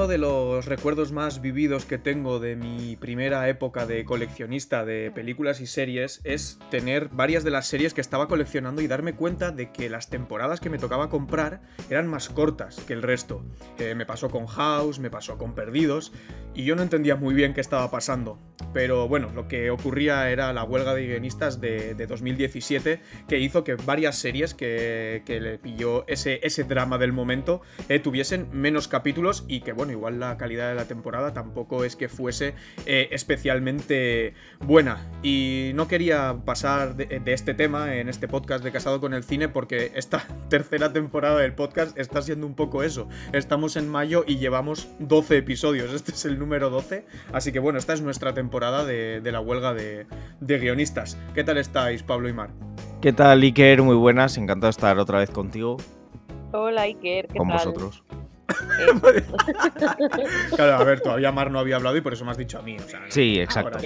uno de los recuerdos más vividos que tengo de mi primera época de coleccionista de películas y series es tener varias de las series que estaba coleccionando y darme cuenta de que las temporadas que me tocaba comprar eran más cortas que el resto. Eh, me pasó con House, me pasó con Perdidos, y yo no entendía muy bien qué estaba pasando. Pero bueno, lo que ocurría era la huelga de guionistas de, 2017 que hizo que varias series que, le pilló ese, ese drama del momento eh, tuviesen menos capítulos y que bueno, igual la calidad de la temporada tampoco es que fuese eh, especialmente buena. Y no quería pasar de, este tema en este podcast de Casado con el Cine porque esta tercera temporada del podcast está siendo un poco eso. Estamos en mayo y llevamos 12 episodios. Este es el número 12. Así que bueno, esta es nuestra temporada de, la huelga de, guionistas. ¿Qué tal estáis, Pablo y Mar? ¿Qué tal, Iker? Muy buenas, encantado de estar otra vez contigo. Hola, Iker, ¿qué Con tal? vosotros. Claro, a ver, todavía Mar no había hablado y por eso me has dicho a mí. sí, exacto.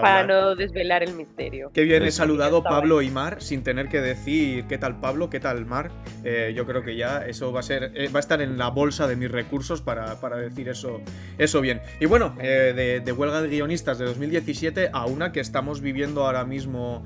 Para no desvelar el misterio. Qué bien he saludado Pablo y Mar sin tener que decir qué tal Pablo, qué tal Mar. Eh, yo creo que ya eso va a ser, eh, va a estar en la bolsa de mis recursos para, decir eso, eso bien. Y bueno, eh, de, huelga de guionistas de 2017 a una que estamos viviendo ahora mismo.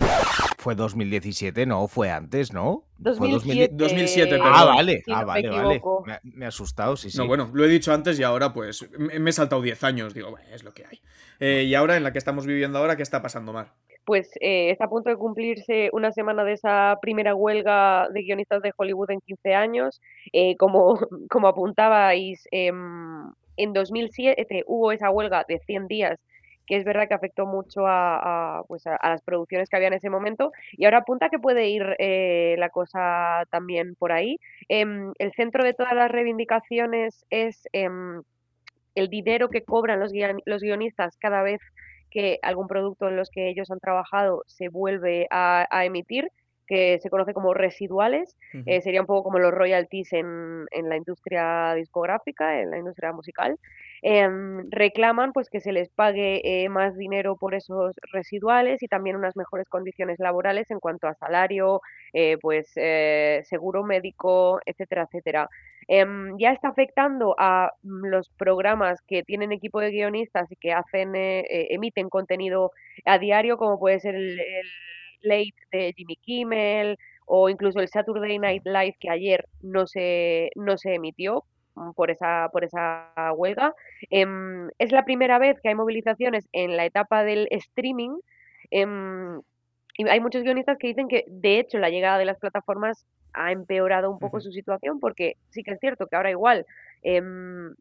Fue 2017, no, fue antes, ¿no? 2007. 2007 ah, vale, ah, vale, vale. Me, ha asustado, sí, sí. No, bueno, lo he dicho antes y ahora pues me he saltado 10 años. Digo, bueno, es lo que hay. Eh, y ahora, en la que estamos viviendo ahora, ¿qué está pasando, Mar? Pues eh, está a punto de cumplirse una semana de esa primera huelga de guionistas de Hollywood en 15 años. Eh, como, como apuntabais, em, en 2007 hubo esa huelga de 100 días que es verdad que afectó mucho a, pues a, las producciones que había en ese momento y ahora apunta que puede ir eh, la cosa también por ahí. Em, el centro de todas las reivindicaciones es em, el dinero que cobran los, los guionistas cada vez que algún producto en los que ellos han trabajado se vuelve a, emitir que se conoce como residuales, eh, sería un poco como los royalties en, en, la industria discográfica, en la industria musical. Em, reclaman pues que se les pague eh, más dinero por esos residuales y también unas mejores condiciones laborales en cuanto a salario, eh, pues eh, seguro médico, etcétera, etcétera. Em, ya está afectando a mm, los programas que tienen equipo de guionistas y que hacen emiten contenido a diario, como puede ser el, el Late de Jimmy Kimmel o incluso el Saturday Night Live que ayer no se, no se emitió Mm, por esa, por esa huelga. Em, es la primera vez que hay movilizaciones en la etapa del streaming. Em, y hay muchos guionistas que dicen que, de hecho, la llegada de las plataformas ha empeorado un poco su situación, porque sí que es cierto que ahora igual em,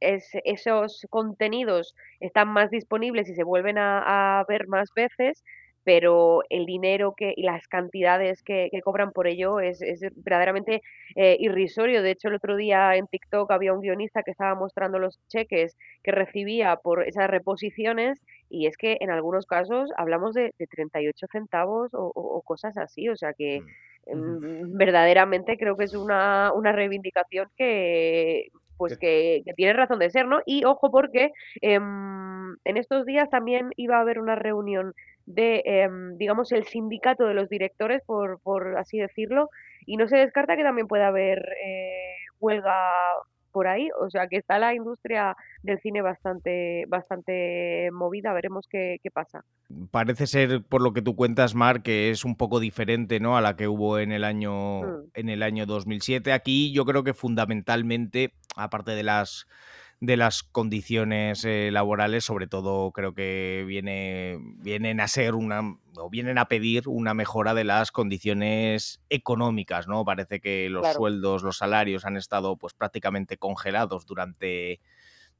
esos contenidos están más disponibles y se vuelven a, a ver más veces, pero el dinero que, y las cantidades que, cobran por ello es, verdaderamente eh, irrisorio. De hecho, el otro día en TikTok había un guionista que estaba mostrando los cheques que recibía por esas reposiciones y es que en algunos casos hablamos de, de 38 centavos o, cosas así. O sea que mm. verdaderamente creo que es una, una reivindicación que pues que, tiene razón de ser, ¿no? Y ojo porque em, en estos días también iba a haber una reunión de, em, digamos, el sindicato de los directores, por, por así decirlo, y no se descarta que también pueda haber eh, huelga por ahí, o sea que está la industria del cine bastante, bastante movida, veremos qué, qué, pasa. Parece ser, por lo que tú cuentas, Mar, que es un poco diferente ¿no? a la que hubo en el año, mm. en el año 2007. Aquí yo creo que fundamentalmente, aparte de las de las condiciones eh, laborales, sobre todo creo que viene, vienen a ser una o vienen a pedir una mejora de las condiciones económicas, ¿no? Parece que los sueldos, los salarios han estado pues prácticamente congelados durante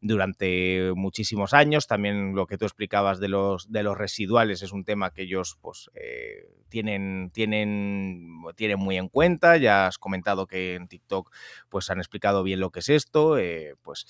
durante muchísimos años. También lo que tú explicabas de los, de los residuales es un tema que ellos pues, eh, tienen, tienen, tienen muy en cuenta. Ya has comentado que en TikTok pues, han explicado bien lo que es esto. Eh, pues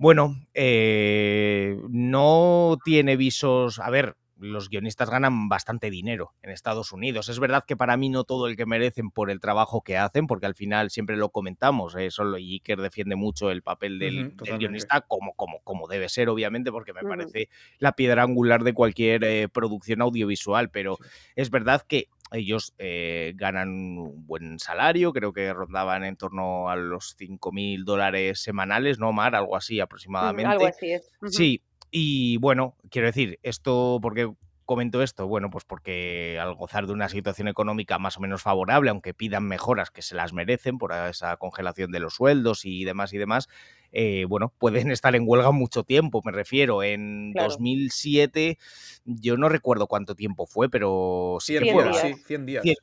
bueno, eh, no tiene visos. A ver, los guionistas ganan bastante dinero en Estados Unidos. Es verdad que para mí no todo el que merecen por el trabajo que hacen, porque al final siempre lo comentamos, ¿eh? solo Iker defiende mucho el papel del, guionista como, como, como debe ser, obviamente, porque me parece la piedra angular de cualquier eh, producción audiovisual, pero es verdad que ellos eh, ganan un buen salario, creo que rondaban en torno a los 5.000 dólares semanales, ¿no, Mar? Algo así aproximadamente. algo así es. Sí, y bueno, quiero decir, esto porque comento esto? Bueno, pues porque al gozar de una situación económica más o menos favorable, aunque pidan mejoras que se las merecen por esa congelación de los sueldos y demás y demás, eh, bueno, pueden estar en huelga mucho tiempo, me refiero. En 2007, yo no recuerdo cuánto tiempo fue, pero... 100, días. Sí, 100 días. 100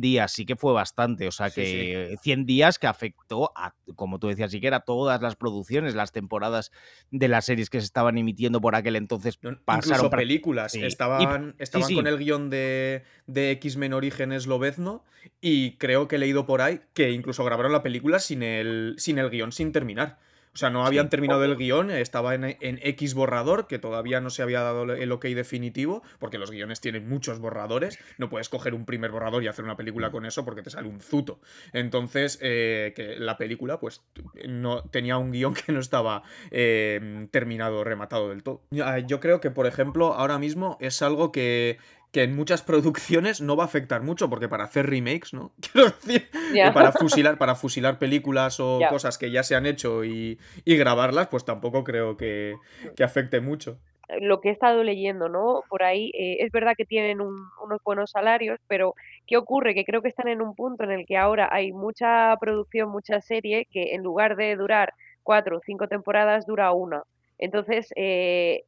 días, sí que fue bastante. O sea que 100 días que afectó a, como tú decías, sí que era todas las producciones, las temporadas de las series que se estaban emitiendo por aquel entonces. pasaron películas. Estaban, estaban con el guion de, de X-Men Orígenes Lobezno y creo que he leído por ahí que incluso grabaron la película sin el, sin el guion, sin terminar. O sea, no habían terminado el guion, estaba en, X borrador, que todavía no se había dado el ok definitivo, porque los guiones tienen muchos borradores. No puedes coger un primer borrador y hacer una película con eso porque te sale un zuto. Entonces, eh, que la película, pues, no tenía un guion que no estaba eh, terminado, rematado del todo. Yo creo que, por ejemplo, ahora mismo es algo que que en muchas producciones no va a afectar mucho, porque para hacer remakes, ¿no? Quiero decir, para fusilar, para fusilar películas o cosas que ya se han hecho y, grabarlas, pues tampoco creo que, afecte mucho. Lo que he estado leyendo, ¿no? Por ahí, eh, es verdad que tienen unos buenos salarios, pero ¿qué ocurre? Que creo que están en un punto en el que ahora hay mucha producción, mucha serie, que en lugar de durar cuatro o cinco temporadas, dura una. Entonces, eh,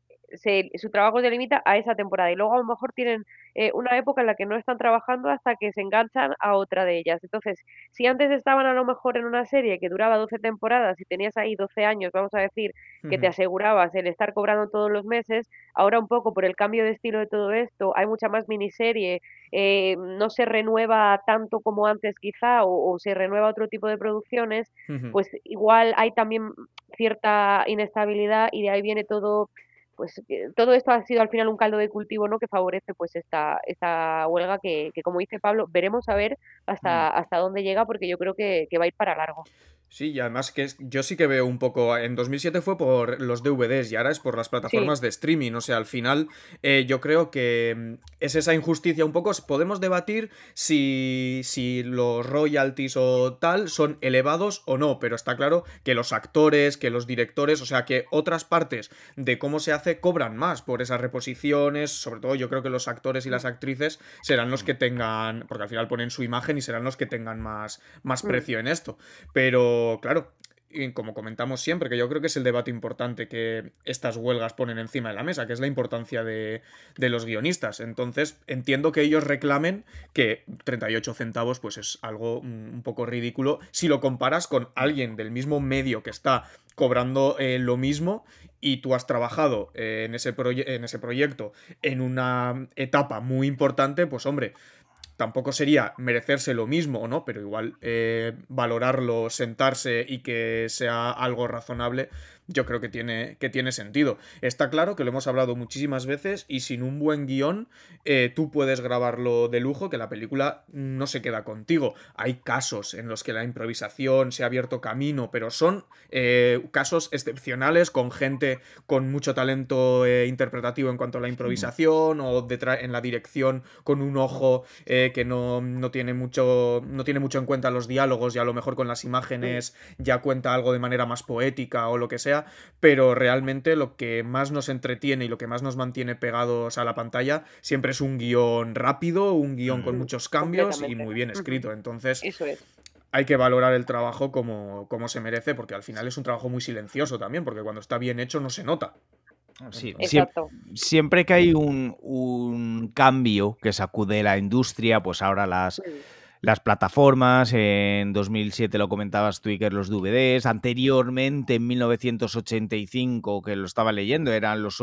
su trabajo se limita a esa temporada y luego a lo mejor tienen eh, una época en la que no están trabajando hasta que se enganchan a otra de ellas. Entonces, si antes estaban a lo mejor en una serie que duraba 12 temporadas y tenías ahí 12 años, vamos a decir, que te asegurabas el estar cobrando todos los meses, ahora un poco por el cambio de estilo de todo esto, hay mucha más miniserie, eh, no se renueva tanto como antes quizá o, se renueva otro tipo de producciones, pues igual hay también cierta inestabilidad y de ahí viene todo pues todo esto ha sido al final un caldo de cultivo no que favorece pues esta esta huelga que, que como dice Pablo veremos a ver hasta mm. hasta dónde llega porque yo creo que, que va a ir para largo Sí, y además que yo sí que veo un poco. En 2007 fue por los DVDs y ahora es por las plataformas de streaming. O sea, al final eh, yo creo que mm, es esa injusticia un poco. Podemos debatir si, si los royalties o tal son elevados o no, pero está claro que los actores, que los directores, o sea, que otras partes de cómo se hace cobran más por esas reposiciones. Sobre todo yo creo que los actores y las actrices serán los que tengan, porque al final ponen su imagen y serán los que tengan más, más mm. precio en esto. Pero claro, y como comentamos siempre, que yo creo que es el debate importante que estas huelgas ponen encima de la mesa, que es la importancia de, los guionistas. Entonces, entiendo que ellos reclamen que 38 centavos, pues es algo un poco ridículo si lo comparas con alguien del mismo medio que está cobrando eh, lo mismo y tú has trabajado eh, en, ese en ese proyecto en una etapa muy importante, pues hombre, tampoco sería merecerse lo mismo, ¿no? Pero igual eh, valorarlo, sentarse y que sea algo razonable, yo creo que tiene, que tiene sentido. Está claro que lo hemos hablado muchísimas veces y sin un buen guion eh, tú puedes grabarlo de lujo, que la película no se queda contigo. Hay casos en los que la improvisación se ha abierto camino, pero son eh, casos excepcionales con gente con mucho talento eh, interpretativo en cuanto a la improvisación o en la dirección con un ojo que no, no, tiene mucho, no tiene mucho en cuenta los diálogos y a lo mejor con las imágenes ya cuenta algo de manera más poética o lo que sea pero realmente lo que más nos entretiene y lo que más nos mantiene pegados a la pantalla siempre es un guion rápido, un guion con muchos cambios y muy bien escrito. Entonces, hay que valorar el trabajo como, como se merece, porque al final es un trabajo muy silencioso también, porque cuando está bien hecho no se nota. Sí, siempre, que hay un, un, cambio que sacude la industria, pues ahora las, las plataformas, en 2007 lo comentabas tú, los DVDs, anteriormente en 1985, que lo estaba leyendo, eran los,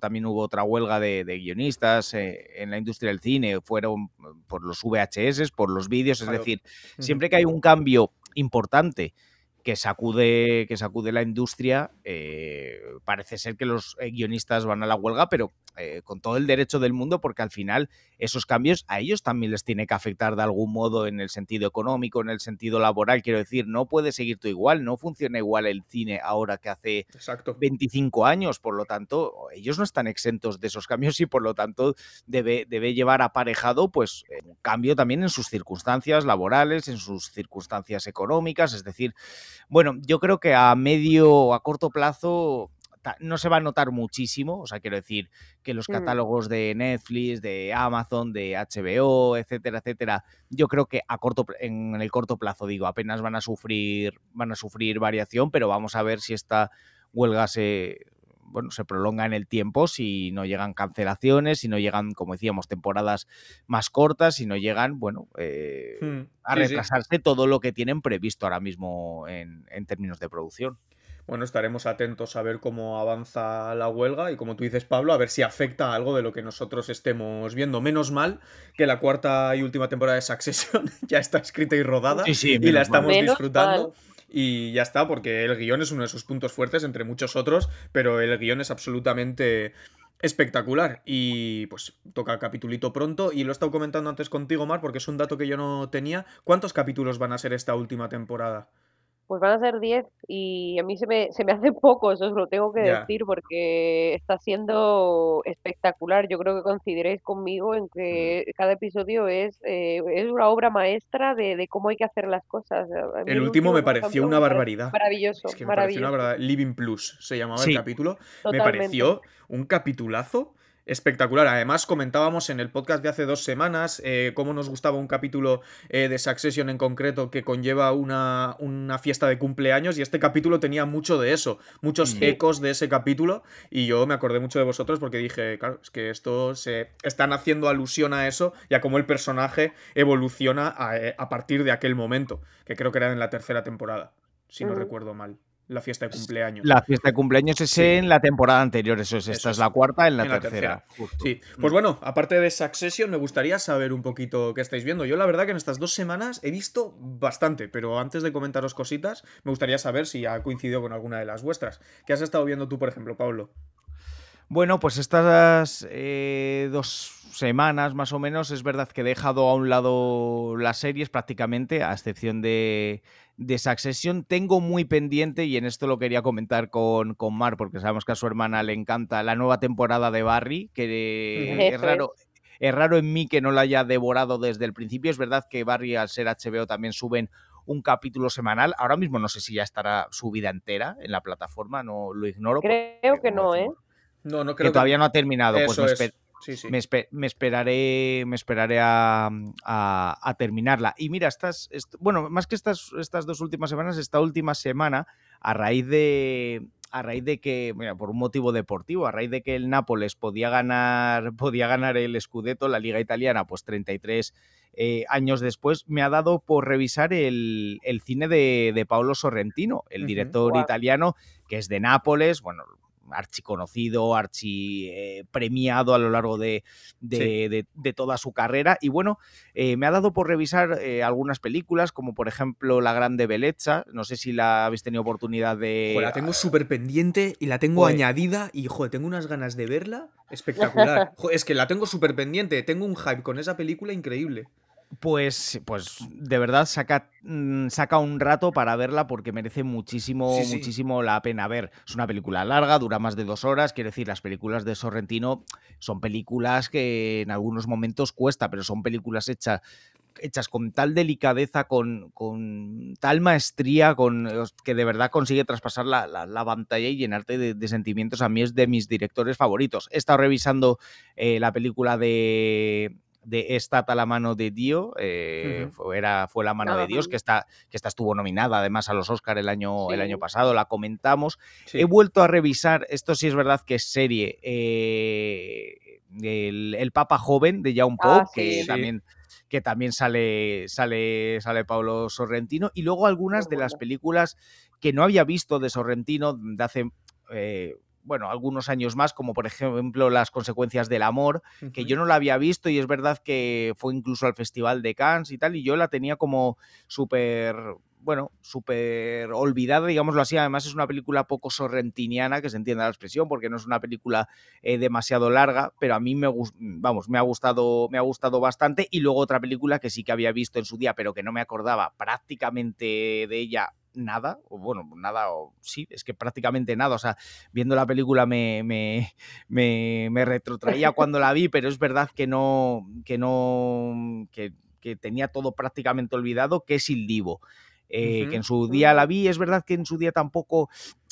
también hubo otra huelga de, guionistas eh, en la industria del cine, fueron por los VHS, por los vídeos, es decir, siempre que hay un cambio importante que sacude, que sacude la industria, eh, parece ser que los eh, guionistas van a la huelga, pero eh, con todo el derecho del mundo, porque al final esos cambios a ellos también les tiene que afectar de algún modo en el sentido económico, en el sentido laboral. Quiero decir, no puede seguir tú igual, no funciona igual el cine ahora que hace Exacto. 25 años, por lo tanto, ellos no están exentos de esos cambios y por lo tanto debe, debe llevar aparejado pues un cambio también en sus circunstancias laborales, en sus circunstancias económicas, es decir, bueno, yo creo que a medio o a corto plazo no se va a notar muchísimo, o sea, quiero decir que los mm. catálogos de Netflix, de Amazon, de HBO, etcétera, etcétera, yo creo que a corto en el corto plazo digo, apenas van a sufrir van a sufrir variación, pero vamos a ver si esta huelga se bueno, se prolonga en el tiempo si no llegan cancelaciones, si no llegan, como decíamos, temporadas más cortas, si no llegan, bueno, eh, hmm, a retrasarse todo lo que tienen previsto ahora mismo en, en términos de producción. Bueno, estaremos atentos a ver cómo avanza la huelga y como tú dices, Pablo, a ver si afecta algo de lo que nosotros estemos viendo. Menos mal que la cuarta y última temporada de Succession ya está escrita y rodada y la estamos disfrutando. Y ya está, porque el guion es uno de sus puntos fuertes, entre muchos otros, pero el guion es absolutamente espectacular. Y pues toca capitulito pronto. Y lo he estado comentando antes contigo, Mar, porque es un dato que yo no tenía. ¿Cuántos capítulos van a ser esta última temporada? Pues van a ser 10 y a mí se me, se me hace poco, eso os lo tengo que decir, porque está siendo espectacular. Yo creo que coincidiréis conmigo en que cada episodio es, eh, es una obra maestra de, cómo hay que hacer las cosas. El, último, me pareció una barbaridad. Maravilloso. Es que me pareció una verdad. Living Plus se llamaba el capítulo. Me pareció un capitulazo espectacular. Además, comentábamos en el podcast de hace dos semanas eh, cómo nos gustaba un capítulo eh, de Succession en concreto que conlleva una, una, fiesta de cumpleaños y este capítulo tenía mucho de eso, muchos ecos de ese capítulo y yo me acordé mucho de vosotros porque dije, claro, es que esto se están haciendo alusión a eso y a cómo el personaje evoluciona a, eh, partir de aquel momento, que creo que era en la tercera temporada, si no recuerdo mal la fiesta de cumpleaños. La fiesta de cumpleaños es en la temporada anterior, eso es. Esta es la cuarta, en la, tercera. Sí, pues bueno, aparte de Succession, me gustaría saber un poquito qué estáis viendo. Yo la verdad que en estas dos semanas he visto bastante, pero antes de comentaros cositas, me gustaría saber si ha coincidido con alguna de las vuestras. ¿Qué has estado viendo tú, por ejemplo, Pablo? Bueno, pues estas eh, dos semanas más o menos es verdad que he dejado a un lado las series prácticamente, a excepción de, de Succession. Tengo muy pendiente, y en esto lo quería comentar con, con Mar, porque sabemos que a su hermana le encanta la nueva temporada de Barry, que es raro. Es. raro en mí que no la haya devorado desde el principio. Es verdad que Barry, al ser HBO, también suben un capítulo semanal. Ahora mismo no sé si ya estará subida entera en la plataforma, no lo ignoro. Creo que no, ¿eh? No, no creo que, todavía no ha terminado. pues me, esperaré, me esperaré a, terminarla. Y mira, estas, bueno, más que estas, estas dos últimas semanas, esta última semana, a raíz de, a raíz de que, mira, por un motivo deportivo, a raíz de que el Nápoles podía ganar, podía ganar el Scudetto, la Liga Italiana, pues 33 eh, años después, me ha dado por revisar el, cine de, Paolo Sorrentino, el director italiano, que es de Nápoles, bueno, archiconocido, archi eh, premiado a lo largo de, de, toda su carrera. Y bueno, eh, me ha dado por revisar eh, algunas películas, como por ejemplo La Grande Bellezza. No sé si la habéis tenido oportunidad de. la tengo súper pendiente y la tengo pues añadida y joder, tengo unas ganas de verla espectacular. es que la tengo súper pendiente, tengo un hype con esa película increíble. Pues, pues de verdad saca, mm, saca un rato para verla porque merece muchísimo, muchísimo la pena ver. Es una película larga, dura más de dos horas. Quiere decir, las películas de Sorrentino son películas que en algunos momentos cuesta, pero son películas hechas, hechas con tal delicadeza, con, con tal maestría, con, que de verdad consigue traspasar la, la, pantalla y llenarte de, sentimientos. A mí es de mis directores favoritos. He estado revisando eh, la película de de Estata la mano de Dios, eh, fue, era, fue la mano de Dios, que esta, que esta estuvo nominada además a los Oscar el año, el año pasado, la comentamos. He vuelto a revisar, esto sí es verdad que es serie, eh, el, Papa Joven de Jaume ah, Pope, que también que también sale, sale, sale Pablo Sorrentino, y luego algunas de las películas que no había visto de Sorrentino de hace eh, bueno, algunos años más, como por ejemplo las consecuencias del amor, que yo no la había visto y es verdad que fue incluso al Festival de Cannes y tal, y yo la tenía como súper bueno, súper olvidada, digámoslo así. Además, es una película poco sorrentiniana, que se entienda la expresión, porque no es una película eh, demasiado larga, pero a mí me, vamos, me, ha gustado, me ha gustado bastante. Y luego otra película que sí que había visto en su día, pero que no me acordaba prácticamente de ella nada, o bueno, nada, o sí, es que prácticamente nada, o sea, viendo la película me, me, me, retrotraía cuando la vi, pero es verdad que no, que no, que, que tenía todo prácticamente olvidado, que es Il Divo. Eh, que en su día la vi, es verdad que en su día tampoco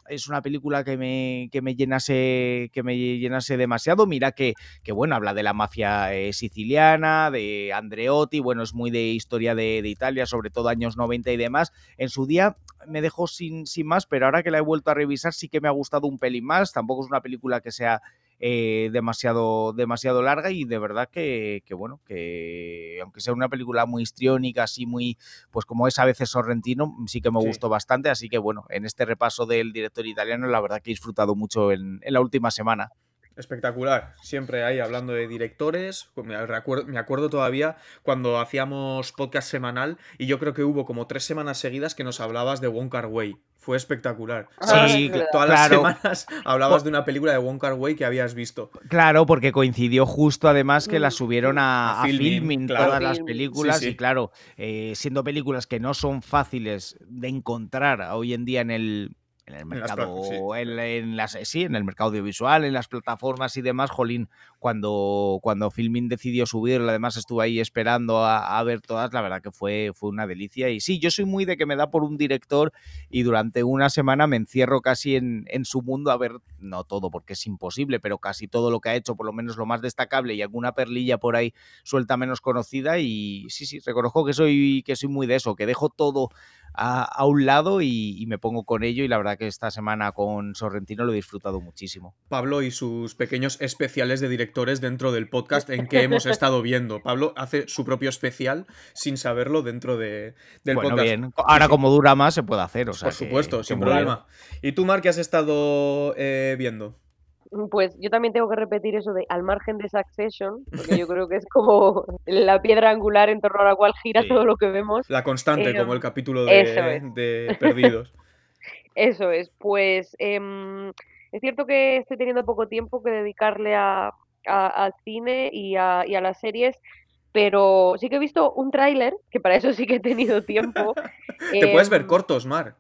es una película que me, que me llenase que me llenase demasiado. Mira que, que bueno, habla de la mafia eh, siciliana, de Andreotti, bueno, es muy de historia de, de, Italia, sobre todo años 90 y demás. En su día me dejó sin, sin más, pero ahora que la he vuelto a revisar sí que me ha gustado un pelín más. Tampoco es una película que sea eh, demasiado, demasiado larga y de verdad que, bueno, que aunque sea una película muy histriónica, así muy, pues como es a veces Sorrentino, sí que me gustó bastante, así que bueno, en este repaso del director italiano la verdad que he disfrutado mucho en, la última semana. Espectacular, siempre ahí hablando de directores. Me acuerdo, me acuerdo, todavía cuando hacíamos podcast semanal y yo creo que hubo como tres semanas seguidas que nos hablabas de Wong Kar Wai fue espectacular. sí, todas las semanas hablabas de una película de Wong Kar Wai que habías visto. Claro, porque coincidió justo además que la mm. subieron a, a, filming, todas las películas y claro, eh, siendo películas que no son fáciles de encontrar hoy en día en el en el mercado, en, las, sí, en el mercado audiovisual, en las plataformas y demás, Jolín, cuando, cuando Filmin decidió subirlo, además estuve ahí esperando a, ver todas, la verdad que fue, fue una delicia. Y sí, yo soy muy de que me da por un director y durante una semana me encierro casi en, en su mundo a ver, no todo porque es imposible, pero casi todo lo que ha hecho, por lo menos lo más destacable y alguna perlilla por ahí suelta menos conocida. Y sí, sí, reconozco que soy, que soy muy de eso, que dejo todo a, un lado y, me pongo con ello y la verdad que esta semana con Sorrentino lo he disfrutado muchísimo. Pablo y sus pequeños especiales de directores dentro del podcast en que hemos estado viendo. Pablo hace su propio especial sin saberlo dentro de, del bueno, podcast. Bien. Ahora como dura más se puede hacer, o sea Por supuesto, sin problema. ¿Y tú, Mar, qué has estado eh, viendo? Mm, pues yo también tengo que repetir eso de al margen de Succession, porque yo creo que es como la piedra angular en torno a la cual gira todo lo que vemos. La constante, como el capítulo de, Perdidos. eso es, pues em, es cierto que estoy teniendo poco tiempo que dedicarle a, al cine y a, y a las series, pero sí que he visto un tráiler, que para eso sí que he tenido tiempo. Te puedes ver em, cortos, Mar.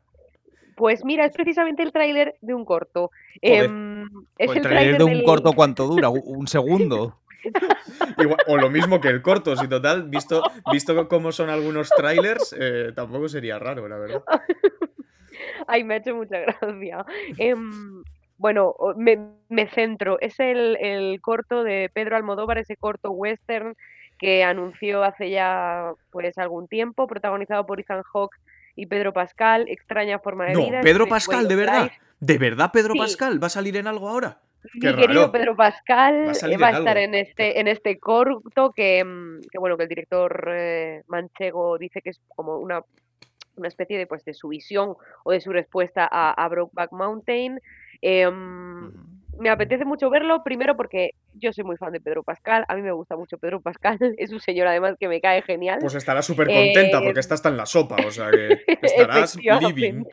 Pues mira, es precisamente el tráiler de un corto. Em, es pues el tráiler de un corto, ¿cuánto dura? ¿Un segundo? o lo mismo que el corto, si total, visto, visto cómo son algunos trailers, eh, tampoco sería raro, la verdad. Ay, me ha hecho mucha gracia. Em, bueno, me, centro. Es el, el, corto de Pedro Almodóvar, ese corto western que anunció hace ya pues algún tiempo, protagonizado por Ethan Hawke y Pedro Pascal, extraña forma de vida. No, Pedro Pascal, de verdad. ¿De verdad Pedro Pascal va a salir en algo ahora? Mi querido Pedro Pascal va a, estar en este, en este corto que, mm, que, bueno, que el director eh, manchego dice que es como una, una especie de pues de su visión o de su respuesta a, a Brokeback Mountain. Em, me apetece mucho verlo, primero porque yo soy muy fan de Pedro Pascal, a mí me gusta mucho Pedro Pascal, es un señor además que me cae genial. Pues estarás súper contenta porque eh, está hasta en la sopa, o sea que estarás living.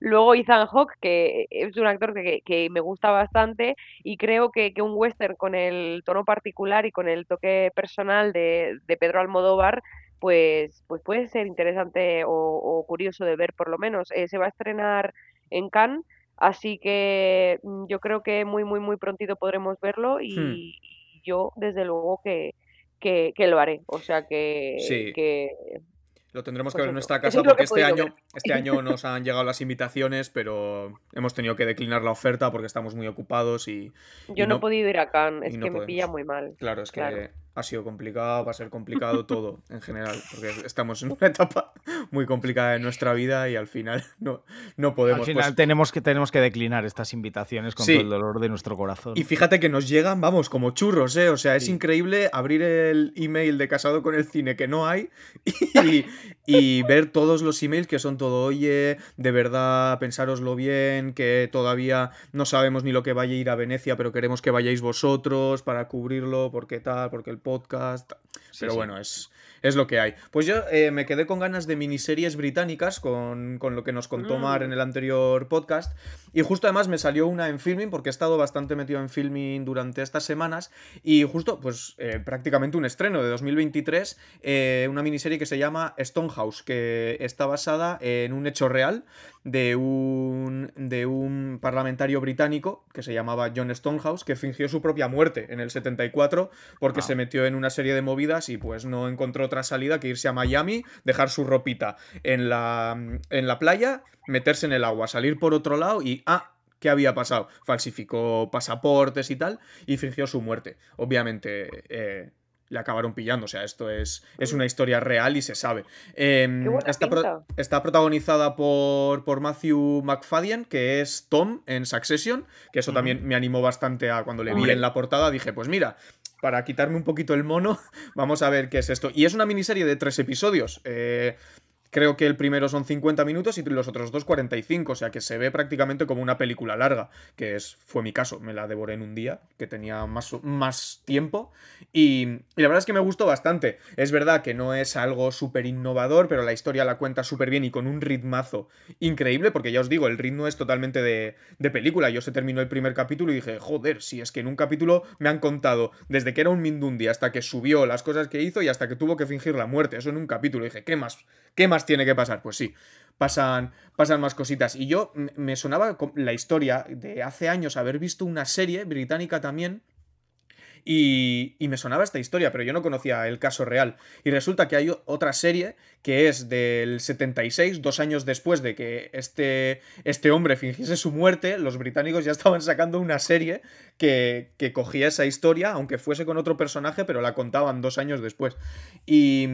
Luego Ethan Hawke, que es un actor que, me gusta bastante y creo que, un western con el tono particular y con el toque personal de, Pedro Almodóvar pues, pues puede ser interesante o, curioso de ver por lo menos. Eh, se va a estrenar en Cannes Así que mm, yo creo que muy, muy, muy prontito podremos verlo hmm. y, yo desde luego que, que, lo haré. O sea que, que lo tendremos que pues ver en nuestra casa porque este año, este año nos han llegado las invitaciones, pero hemos tenido que declinar la oferta porque estamos muy ocupados y... Yo no, he podido ir a Cannes, es que me pilla muy mal. Claro, es que ha sido complicado, va a ser complicado todo en general, porque estamos en una etapa muy complicada de nuestra vida y al final no, no podemos. Al final pues tenemos, que, tenemos que declinar estas invitaciones con todo el dolor de nuestro corazón. Y fíjate que nos llegan, vamos, como churros, ¿eh? O sea, es increíble abrir el email de Casado con el Cine que no hay y, y ver todos los emails que son todo, oye, de verdad, pensároslo bien, que todavía no sabemos ni lo que vaya a ir a Venecia, pero queremos que vayáis vosotros para cubrirlo, porque tal, porque el podcast. Pero bueno, es, es lo que hay. Pues yo eh, me quedé con ganas de miniseries británicas, con, lo que nos contó Mar en mm. el anterior podcast. Y justo además me salió una en filming, porque he estado bastante metido en filming durante estas semanas. Y justo, pues eh, prácticamente un estreno de 2023, eh, una miniserie que se llama Stonehouse, que está basada en un hecho real de un, de un parlamentario británico que se llamaba John Stonehouse, que fingió su propia muerte en el 74 porque ah. se metió en una serie de movidas y pues no encontró otra salida que irse a Miami, dejar su ropita en la, en la playa, meterse en el agua, salir por otro lado y... Ah, ¿Qué había pasado? Falsificó pasaportes y tal y fingió su muerte. Obviamente, eh, le acabaron pillando. O sea, esto es, es una historia real y se sabe. Em, está, protagonizada por, por, Matthew McFadden, que es Tom en Succession, que eso también me animó bastante a cuando le vi en la portada. Dije, pues mira, para quitarme un poquito el mono, vamos a ver qué es esto. Y es una miniserie de tres episodios. Eh, Creo que el primero son 50 minutos y los otros dos 45, o sea que se ve prácticamente como una película larga, que es, fue mi caso, me la devoré en un día, que tenía más, más tiempo, y, la verdad es que me gustó bastante. Es verdad que no es algo súper innovador, pero la historia la cuenta súper bien y con un ritmazo increíble, porque ya os digo, el ritmo es totalmente de, de película. Yo se terminó el primer capítulo y dije, joder, si es que en un capítulo me han contado desde que era un Mindundi hasta que subió las cosas que hizo y hasta que tuvo que fingir la muerte, eso en un capítulo. Dije, ¿qué más? ¿Qué más tiene que pasar? Pues sí, pasan, pasan más cositas. Y yo me sonaba la historia de hace años haber visto una serie británica también y, me sonaba esta historia, pero yo no conocía el caso real. Y resulta que hay otra serie que es del 76, dos años después de que este, este hombre fingiese su muerte, los británicos ya estaban sacando una serie que, que cogía esa historia, aunque fuese con otro personaje, pero la contaban dos años después. Y,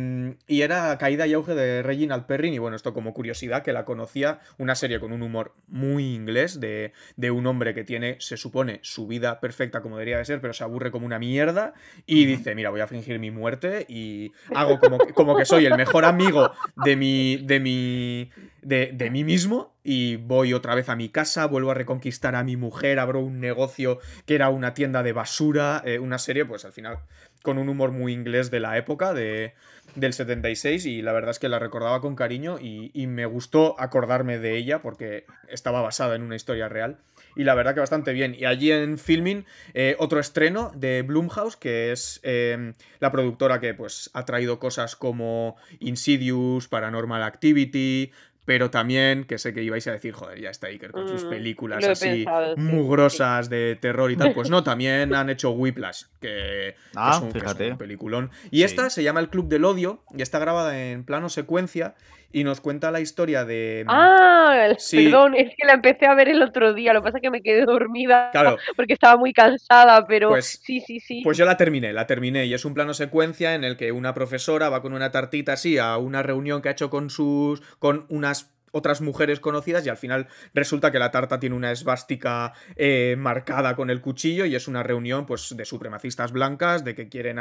y era Caída y Auge de Reginald Perrin, y bueno, esto como curiosidad, que la conocía, una serie con un humor muy inglés, de, de un hombre que tiene, se supone, su vida perfecta como debería de ser, pero se aburre como una mierda y dice, mira, voy a fingir mi muerte y hago como, como que soy el mejor amigo de mi, de mi, de, mí mismo y voy otra vez a mi casa, vuelvo a reconquistar a mi mujer, abro un negocio que era una tienda de basura, eh, una serie, pues al final con un humor muy inglés de la época, de, del 76, y la verdad es que la recordaba con cariño y me gustó acordarme de ella porque estaba basada en una historia real y la verdad que bastante bien. Y allí en Filming, eh, otro estreno de Blumhouse, que es em, la productora que pues ha traído cosas como Insidious, Paranormal Activity, pero también que sé que ibais a decir, joder, ya está Iker con sus mm, películas así mugrosas de terror y tal. Pues no, también han hecho Whiplash, que, ah, es, un, peliculón. Y esta se llama El Club del Odio y está grabada en plano secuencia y nos cuenta la historia de. Mm, ah, perdón, es que la empecé a ver el otro día. Lo que pasa es que me quedé dormida claro. porque estaba muy cansada, pero pues, sí, sí, sí. Pues yo la terminé, la terminé. Y es un plano secuencia en el que una profesora va con una tartita así a una reunión que ha hecho con sus. con unas otras mujeres conocidas y al final resulta que la tarta tiene una esvástica eh, marcada con el cuchillo y es una reunión pues de supremacistas blancas, de que quieren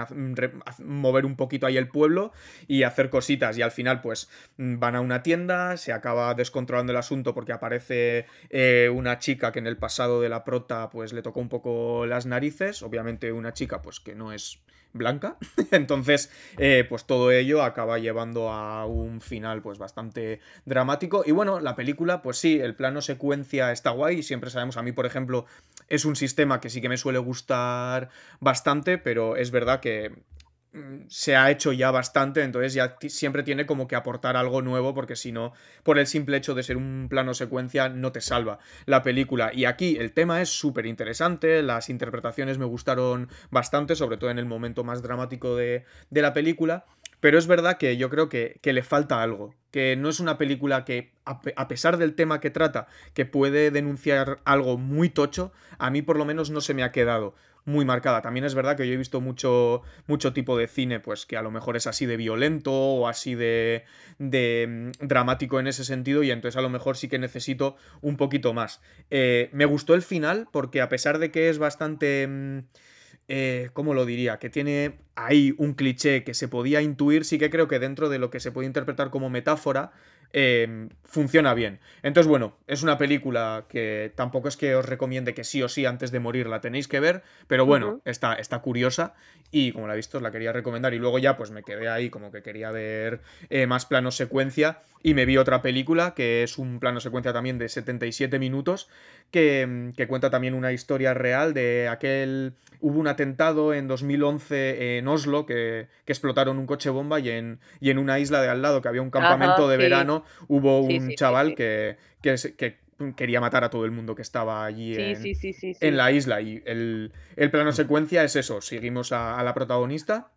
mover un poquito ahí el pueblo y hacer cositas. Y al final pues van a una tienda, se acaba descontrolando el asunto porque aparece eh, una chica que en el pasado de la prota pues le tocó un poco las narices, obviamente una chica pues que no es blanca. Entonces, eh, pues todo ello acaba llevando a un final pues bastante dramático. Y bueno, la película, pues sí, el plano secuencia está guay. Siempre sabemos, a mí, por ejemplo, es un sistema que sí que me suele gustar bastante, pero es verdad que se ha hecho ya bastante, entonces ya siempre tiene como que aportar algo nuevo, porque si no, por el simple hecho de ser un plano secuencia, no te salva la película. Y aquí el tema es súper interesante, las interpretaciones me gustaron bastante, sobre todo en el momento más dramático de, de la película. Pero es verdad que yo creo que, que, le falta algo, que no es una película que, a pesar del tema que trata, que puede denunciar algo muy tocho, a mí por lo menos no se me ha quedado muy marcada. También es verdad que yo he visto mucho, mucho tipo de cine, pues que a lo mejor es así de violento o así de, de mm, dramático en ese sentido y entonces a lo mejor sí que necesito un poquito más. Eh, me gustó el final porque a pesar de que es bastante... Mm, eh, ¿cómo lo diría? Que tiene ahí un cliché que se podía intuir, sí que creo que dentro de lo que se puede interpretar como metáfora, Em, funciona bien. Entonces, bueno, es una película que tampoco es que os recomiende que sí o sí antes de morir la tenéis que ver, pero bueno, está, está curiosa y como la he visto os la quería recomendar y luego ya pues me quedé ahí como que quería ver eh, más plano secuencia y me vi otra película que es un plano secuencia también de 77 minutos que, que cuenta también una historia real de aquel hubo un atentado en 2011 en Oslo que, explotaron un coche bomba y en, y en una isla de al lado que había un campamento de verano hubo un chaval que, que, quería matar a todo el mundo que estaba allí en, la isla. Y el, plano secuencia es eso, seguimos a la protagonista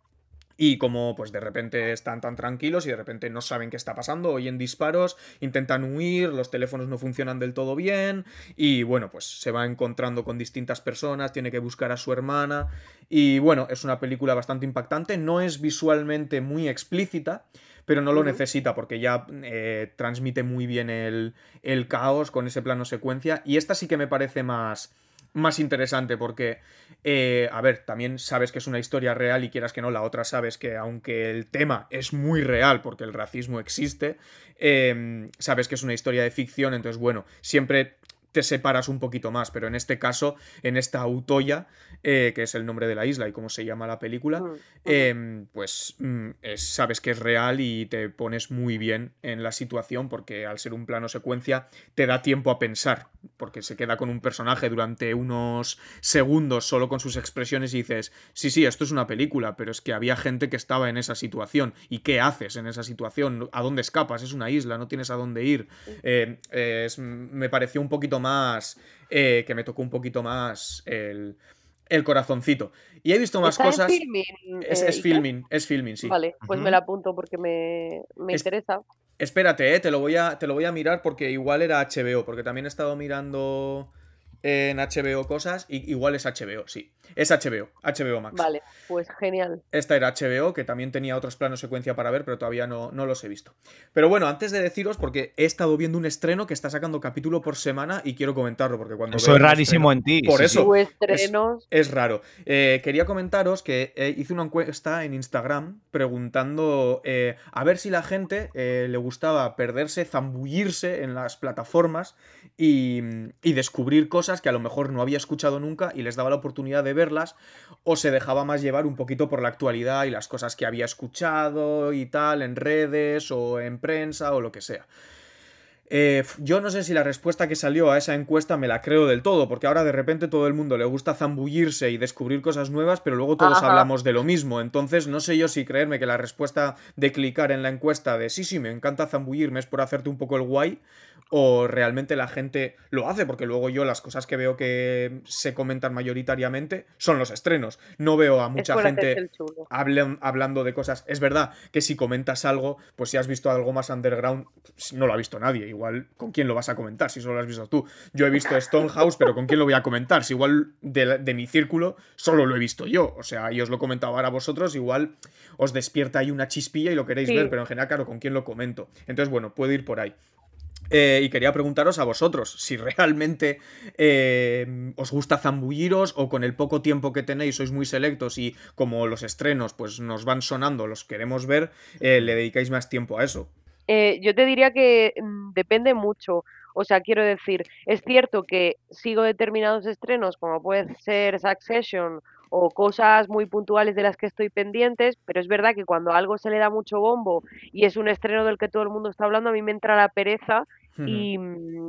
y como pues de repente están tan tranquilos y de repente no saben qué está pasando, oyen disparos, intentan huir, los teléfonos no funcionan del todo bien y bueno, pues se va encontrando con distintas personas, tiene que buscar a su hermana y bueno, es una película bastante impactante, no es visualmente muy explícita, pero no lo necesita porque ya eh, transmite muy bien el, el caos con ese plano secuencia. Y esta sí que me parece más más interesante porque, eh, a ver, también sabes que es una historia real y quieras que no, la otra sabes que aunque el tema es muy real porque el racismo existe, em, sabes que es una historia de ficción, entonces bueno, siempre te separas un poquito más, pero en este caso, en esta Autoya, eh, que es el nombre de la isla y cómo se llama la película, mm, em, pues mm, sabes que es real y te pones muy bien en la situación porque al ser un plano secuencia te da tiempo a pensar, porque se queda con un personaje durante unos segundos solo con sus expresiones y dices, sí, sí, esto es una película, pero es que había gente que estaba en esa situación. Y qué haces en esa situación, a dónde escapas, es una isla, no tienes a dónde ir. Eh, me pareció un poquito más, eh, que me tocó un poquito más el, corazoncito. Y he visto más cosas. es, es, filming, es filming, sí. Vale, pues me la apunto porque me, interesa. Espérate, eh, te, lo voy a, te lo voy a mirar porque igual era HBO, porque también he estado mirando en HBO cosas y igual es HBO, sí. Es HBO, HBO Max. Vale, pues genial. Esta era HBO, que también tenía otros planos secuencia para ver, pero todavía no, no los he visto. Pero bueno, antes de deciros, porque he estado viendo un estreno que está sacando capítulo por semana y quiero comentarlo, porque cuando... Eso es rarísimo en ti. Por eso. Estrenos... Es, raro. Eh, quería comentaros que eh, hice una encuesta en Instagram preguntando eh, a ver si la gente le gustaba perderse, zambullirse en las plataformas y, y descubrir cosas que a lo mejor no había escuchado nunca y les daba la oportunidad de verlas o se dejaba más llevar un poquito por la actualidad y las cosas que había escuchado y tal en redes o en prensa o lo que sea. Eh, yo no sé si la respuesta que salió a esa encuesta me la creo del todo, porque ahora de repente todo el mundo le gusta zambullirse y descubrir cosas nuevas, pero luego todos hablamos de lo mismo. Entonces no sé yo si creerme que la respuesta de clicar en la encuesta de sí, sí, me encanta zambullirme es por hacerte un poco el guay, o realmente la gente lo hace, porque luego yo las cosas que veo que se comentan mayoritariamente son los estrenos. No veo a mucha gente hablando de cosas. Es verdad que si comentas algo, pues si has visto algo más underground, pues no lo ha visto nadie. Igual, ¿con quién lo vas a comentar? Si solo lo has visto tú. Yo he visto Stonehouse, pero ¿con quién lo voy a comentar? Si igual de, mi círculo solo lo he visto yo. O sea, y os lo he comentado ahora a vosotros, igual os despierta ahí una chispilla y lo queréis ver, pero en general, claro, ¿con quién lo comento? Entonces, bueno, puede ir por ahí. Eh, y quería preguntaros a vosotros si realmente eh, os gusta zambulliros o con el poco tiempo que tenéis sois muy selectos y como los estrenos pues nos van sonando, los queremos ver, eh, le dedicáis más tiempo a eso. yo te diría que mm, depende mucho. O sea, quiero decir, es cierto que sigo determinados estrenos, como puede ser Succession o cosas muy puntuales de las que estoy pendientes, pero es verdad que cuando algo se le da mucho bombo y es un estreno del que todo el mundo está hablando, a mí me entra la pereza y,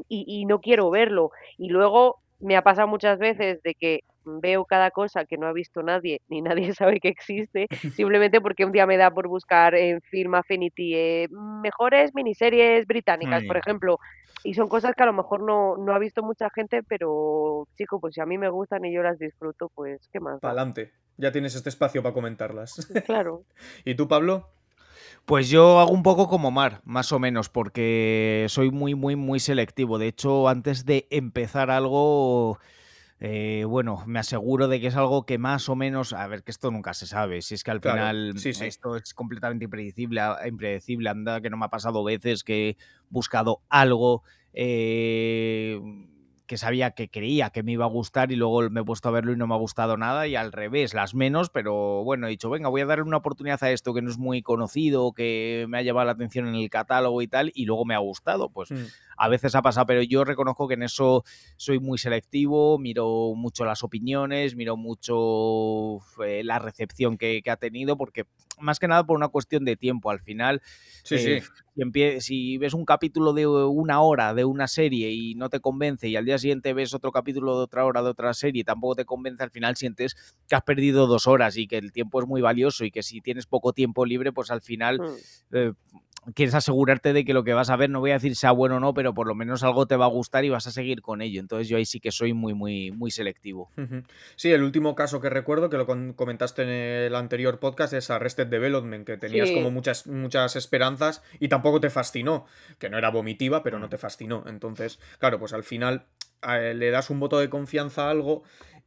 y, no quiero verlo. Y luego me ha pasado muchas veces de que veo cada cosa que no ha visto nadie, ni nadie sabe que existe, simplemente porque un día me da por buscar en Film Affinity eh, mejores miniseries británicas, por ejemplo, y son cosas que a lo mejor no, no ha visto mucha gente, pero chico, pues si a mí me gustan y yo las disfruto, pues qué más. Adelante, ya tienes este espacio para comentarlas. Claro. ¿Y tú, Pablo? Pues yo hago un poco como Mar, más o menos, porque soy muy, muy, muy selectivo. De hecho, antes de empezar algo, eh, bueno, me aseguro de que es algo que más o menos, a ver, que esto nunca se sabe. Si es que al final esto es completamente impredecible, impredecible, anda, que no me ha pasado veces que he buscado algo. Eh, que sabía que creía que me iba a gustar y luego me he puesto a verlo y no me ha gustado nada y al revés, las menos, pero bueno, he dicho, venga, voy a darle una oportunidad a esto que no es muy conocido, que me ha llamado la atención en el catálogo y tal, y luego me ha gustado. Pues mm. a veces ha pasado, pero yo reconozco que en eso soy muy selectivo, miro mucho las opiniones, miro mucho eh, la recepción que, ha tenido, porque más que nada por una cuestión de tiempo. Al final, sí, sí. Si, si ves un capítulo de una hora de una serie y no te convence y al día siguiente ves otro capítulo de otra hora de otra serie y tampoco te convence, al final sientes que has perdido dos horas y que el tiempo es muy valioso y que si tienes poco tiempo libre, pues al final mm. eh, quieres asegurarte de que lo que vas a ver, no voy a decir sea bueno o no, pero por lo menos algo te va a gustar y vas a seguir con ello. Entonces yo ahí sí que soy muy, muy, muy selectivo. Sí, el último caso que recuerdo, que lo comentaste en el anterior podcast, es Arrested Development, que tenías como muchas, muchas esperanzas y tampoco te fascinó, que no era vomitiva, pero no te fascinó. Entonces, claro, pues al final eh, le das un voto de confianza a algo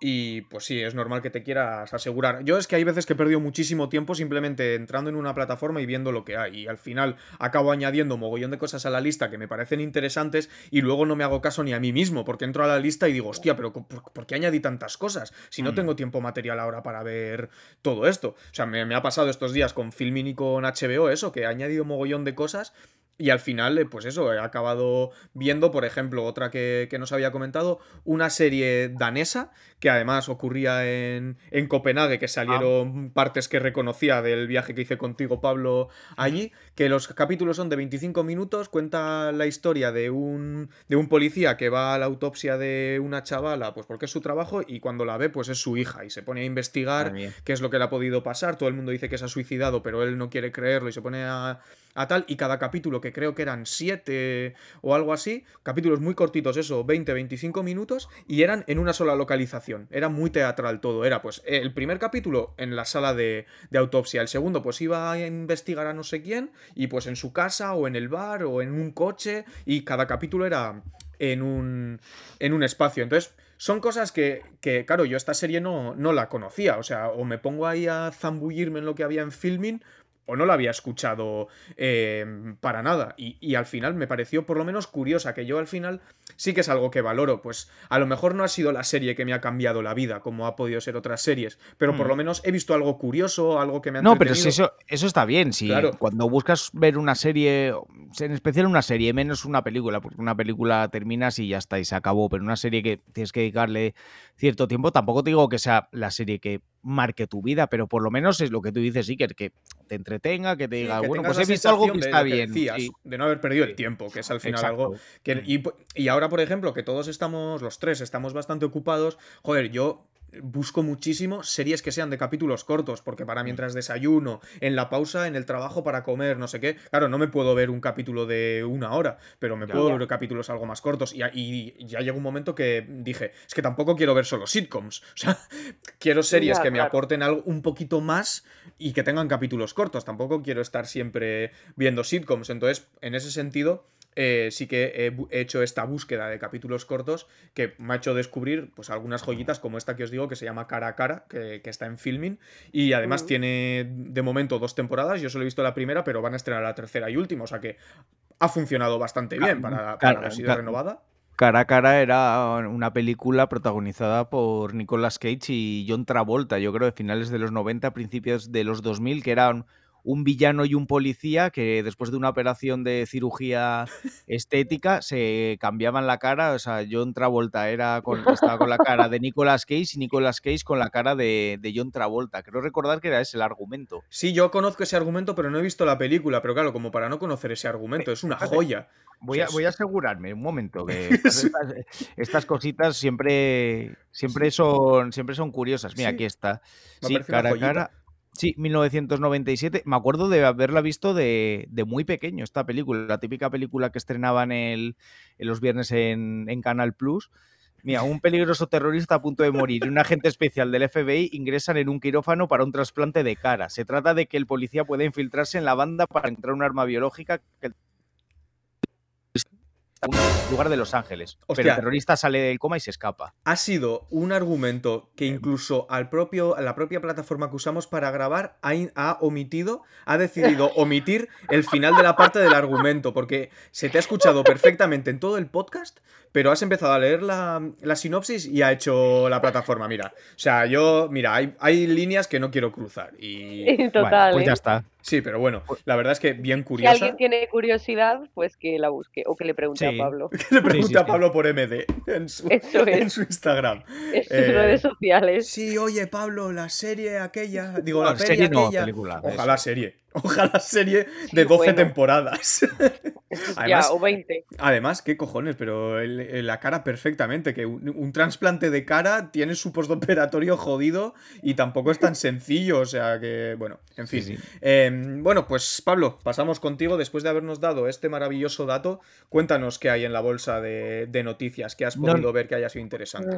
y pues sí, es normal que te quieras asegurar. Yo es que hay veces que he perdido muchísimo tiempo simplemente entrando en una plataforma y viendo lo que hay. Y al final acabo añadiendo mogollón de cosas a la lista que me parecen interesantes y luego no me hago caso ni a mí mismo porque entro a la lista y digo, hostia, pero ¿por, qué añadí tantas cosas? Si no mm. tengo tiempo material ahora para ver todo esto. O sea, me, me ha pasado estos días con Filmin y con HBO eso, que he añadido mogollón de cosas y al final, eh, pues eso, he acabado viendo, por ejemplo, otra que, que, nos había comentado, una serie danesa, que además ocurría en, en Copenhague, que salieron partes que reconocía del viaje que hice contigo, Pablo, allí, que los capítulos son de 25 minutos, cuenta la historia de un, de un policía que va a la autopsia de una chavala, pues porque es su trabajo, y cuando la ve, pues es su hija, y se pone a investigar qué es lo que le ha podido pasar, todo el mundo dice que se ha suicidado, pero él no quiere creerlo y se pone a a tal, y cada capítulo, que creo que eran 7 o algo así, capítulos muy cortitos, eso, 20, 25 minutos, y eran en una sola localización. Era muy teatral todo. Era pues el primer capítulo en la sala de, de autopsia, el segundo pues iba a investigar a no sé quién, y pues en su casa o en el bar o en un coche, y cada capítulo era en un, en un espacio. Entonces, son cosas que, que, claro, yo esta serie no, no la conocía. O sea, o me pongo ahí a zambullirme en lo que había en filming, o no la había escuchado em, para nada. Y, al final me pareció por lo menos curiosa, que yo al final sí que es algo que valoro. Pues a lo mejor no ha sido la serie que me ha cambiado la vida, como ha podido ser otras series, pero por lo mm. menos he visto algo curioso, algo que me ha No, pero eso, eso está bien. Si cuando buscas ver una serie, en especial una serie, menos una película, porque una película terminas y ya está y se acabó, pero una serie que tienes que dedicarle cierto tiempo, tampoco te digo que sea la serie que marque tu vida, pero por lo menos es lo que tú dices, Iker, que te entretenga, que te diga, bueno, pues he visto algo que está bien. De no haber perdido el tiempo, que es al final algo que... Y ahora, por ejemplo, que todos estamos, los tres, estamos bastante ocupados, joder, yo busco muchísimo series que sean de capítulos cortos, porque para mm. mientras desayuno, en la pausa, en el trabajo para comer, no sé qué, claro, no me puedo ver un capítulo de una hora, pero me puedo ver capítulos algo más cortos. Y, y, ya llegó un momento que dije, es que tampoco quiero ver solo sitcoms, o sea, quiero series que me aporten algo un poquito más y que tengan capítulos cortos, tampoco quiero estar siempre viendo sitcoms, entonces, en ese sentido eh, sí que he, hecho esta búsqueda de capítulos cortos que me ha hecho descubrir pues algunas joyitas como esta que os digo que se llama Cara a Cara, que, está en filming y además tiene de momento dos temporadas, yo solo he visto la primera pero van a estrenar la tercera y última, o sea que ha funcionado bastante bien para, para la serie renovada. Cara a Cara era una película protagonizada por Nicolas Cage y John Travolta, yo creo de finales de los 90, principios de los 2000, que eran un villano y un policía que después de una operación de cirugía estética se cambiaban la cara. O sea, John Travolta era con, estaba con la cara de Nicolas Cage y Nicolas Cage con la cara de, John Travolta. Creo recordar que era ese el argumento. Sí, yo conozco ese argumento, pero no he visto la película. Pero claro, como para no conocer ese argumento, es una joya. Voy a, voy a asegurarme un momento que estas, cositas siempre, siempre, son, siempre son curiosas. Mira, aquí está. Sí, cara a cara. Sí, 1997. Me acuerdo de haberla visto de, muy pequeño, esta película, la típica película que estrenaban en los viernes en, Canal Plus. Mira, un peligroso terrorista a punto de morir y un agente especial del FBI ingresan en un quirófano para un trasplante de cara. Se trata de que el policía puede infiltrarse en la banda para entrar un arma biológica que un lugar de Los Ángeles. pero Hostia. el terrorista sale del coma y se escapa. Ha sido un argumento que incluso al propio, a la propia plataforma que usamos para grabar ha, omitido, ha decidido omitir el final de la parte del argumento, porque se te ha escuchado perfectamente en todo el podcast, pero has empezado a leer la, la sinopsis y ha hecho la plataforma. Mira, o sea, yo, mira, hay, hay líneas que no quiero cruzar. Y Total. Bueno, pues ¿eh? ya está. Sí, pero bueno, la verdad es que bien Si curiosa. alguien tiene curiosidad, pues que la busque o que le pregunte Sí. a Pablo. Que le pregunte sí, a sí. Pablo por MD en su, Eso es. en su Instagram. En sus Eh, redes sociales. Sí, oye, Pablo, la serie aquella. Digo, la No, serie serie no, aquella. película, Ojalá eso. serie. Ojalá serie Sí, de 12 bueno. temporadas. además- ya, o 20. Además, qué cojones, pero el- el- la cara perfectamente. Que un, un trasplante de cara tiene su postoperatorio jodido y tampoco es tan sencillo. O sea que, bueno, en fin. Sí, sí. Eh, bueno, pues Pablo, pasamos contigo. Después de habernos dado este maravilloso dato, cuéntanos qué hay en la bolsa de, de noticias que has No- podido ver que haya sido interesante.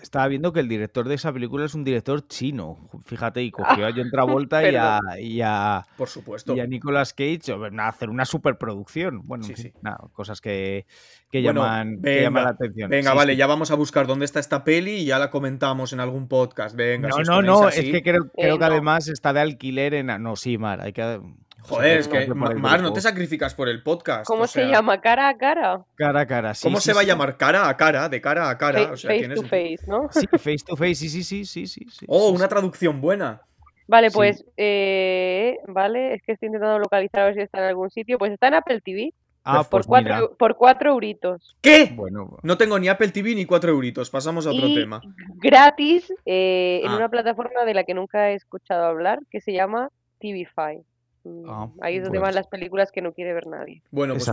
Estaba viendo que el director de esa película es un director chino. Fíjate, y cogió a John Travolta y, a, y, a, Por supuesto. y a Nicolas Cage a hacer una superproducción. Bueno, en Sí, nada, cosas que, que Bueno, llaman, que venga, llaman la atención. Venga, Sí, vale, sí. ya vamos a buscar dónde está esta peli y ya la comentamos en algún podcast. Venga, No, si no, no, así- es que creo, creo Eh, que no. además está de alquiler en... No, sí, Mar, hay que... Joder, es que, Mar, no te sacrificas por el podcast. ¿Cómo o se llama? ¿Cara a cara? Cara a cara, sí. ¿Cómo sí, se va a sí. llamar? Cara a cara, de cara a cara. Fa- o sea, face to face, ¿no? Sí, face to face, sí, sí, sí, sí, sí. sí, Oh, sí, una sí. traducción buena. Vale, Sí. pues, eh, vale, es que estoy intentando localizar a ver si está en algún sitio. Pues está en Apple TV Ah, por pues cuatro, mira. por cuatro euritos. ¿Qué? Bueno, No tengo ni Apple TV ni 4 euritos. Pasamos a otro Y tema. gratis eh, en Ah. una plataforma de la que nunca he escuchado hablar, que se llama TVFi. Mm, Ah, Ahí es donde pues- van las películas que no quiere ver nadie. Bueno, pues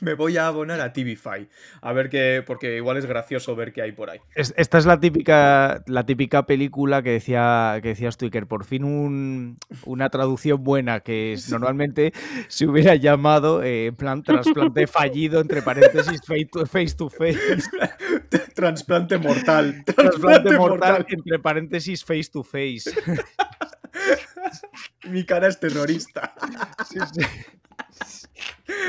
me, voy a abonar a TVFi. A ver qué. Porque igual es gracioso ver qué hay por ahí. es- esta es la típica, la típica película que decía que decías tú, Iker, por fin un- una traducción buena, que es, normalmente se hubiera llamado eh, plan trasplante fallido, entre paréntesis, face to face. To face Trasplante mortal. trasplante mortal, entre paréntesis, face to face. Mi cara es terrorista. Sí, sí.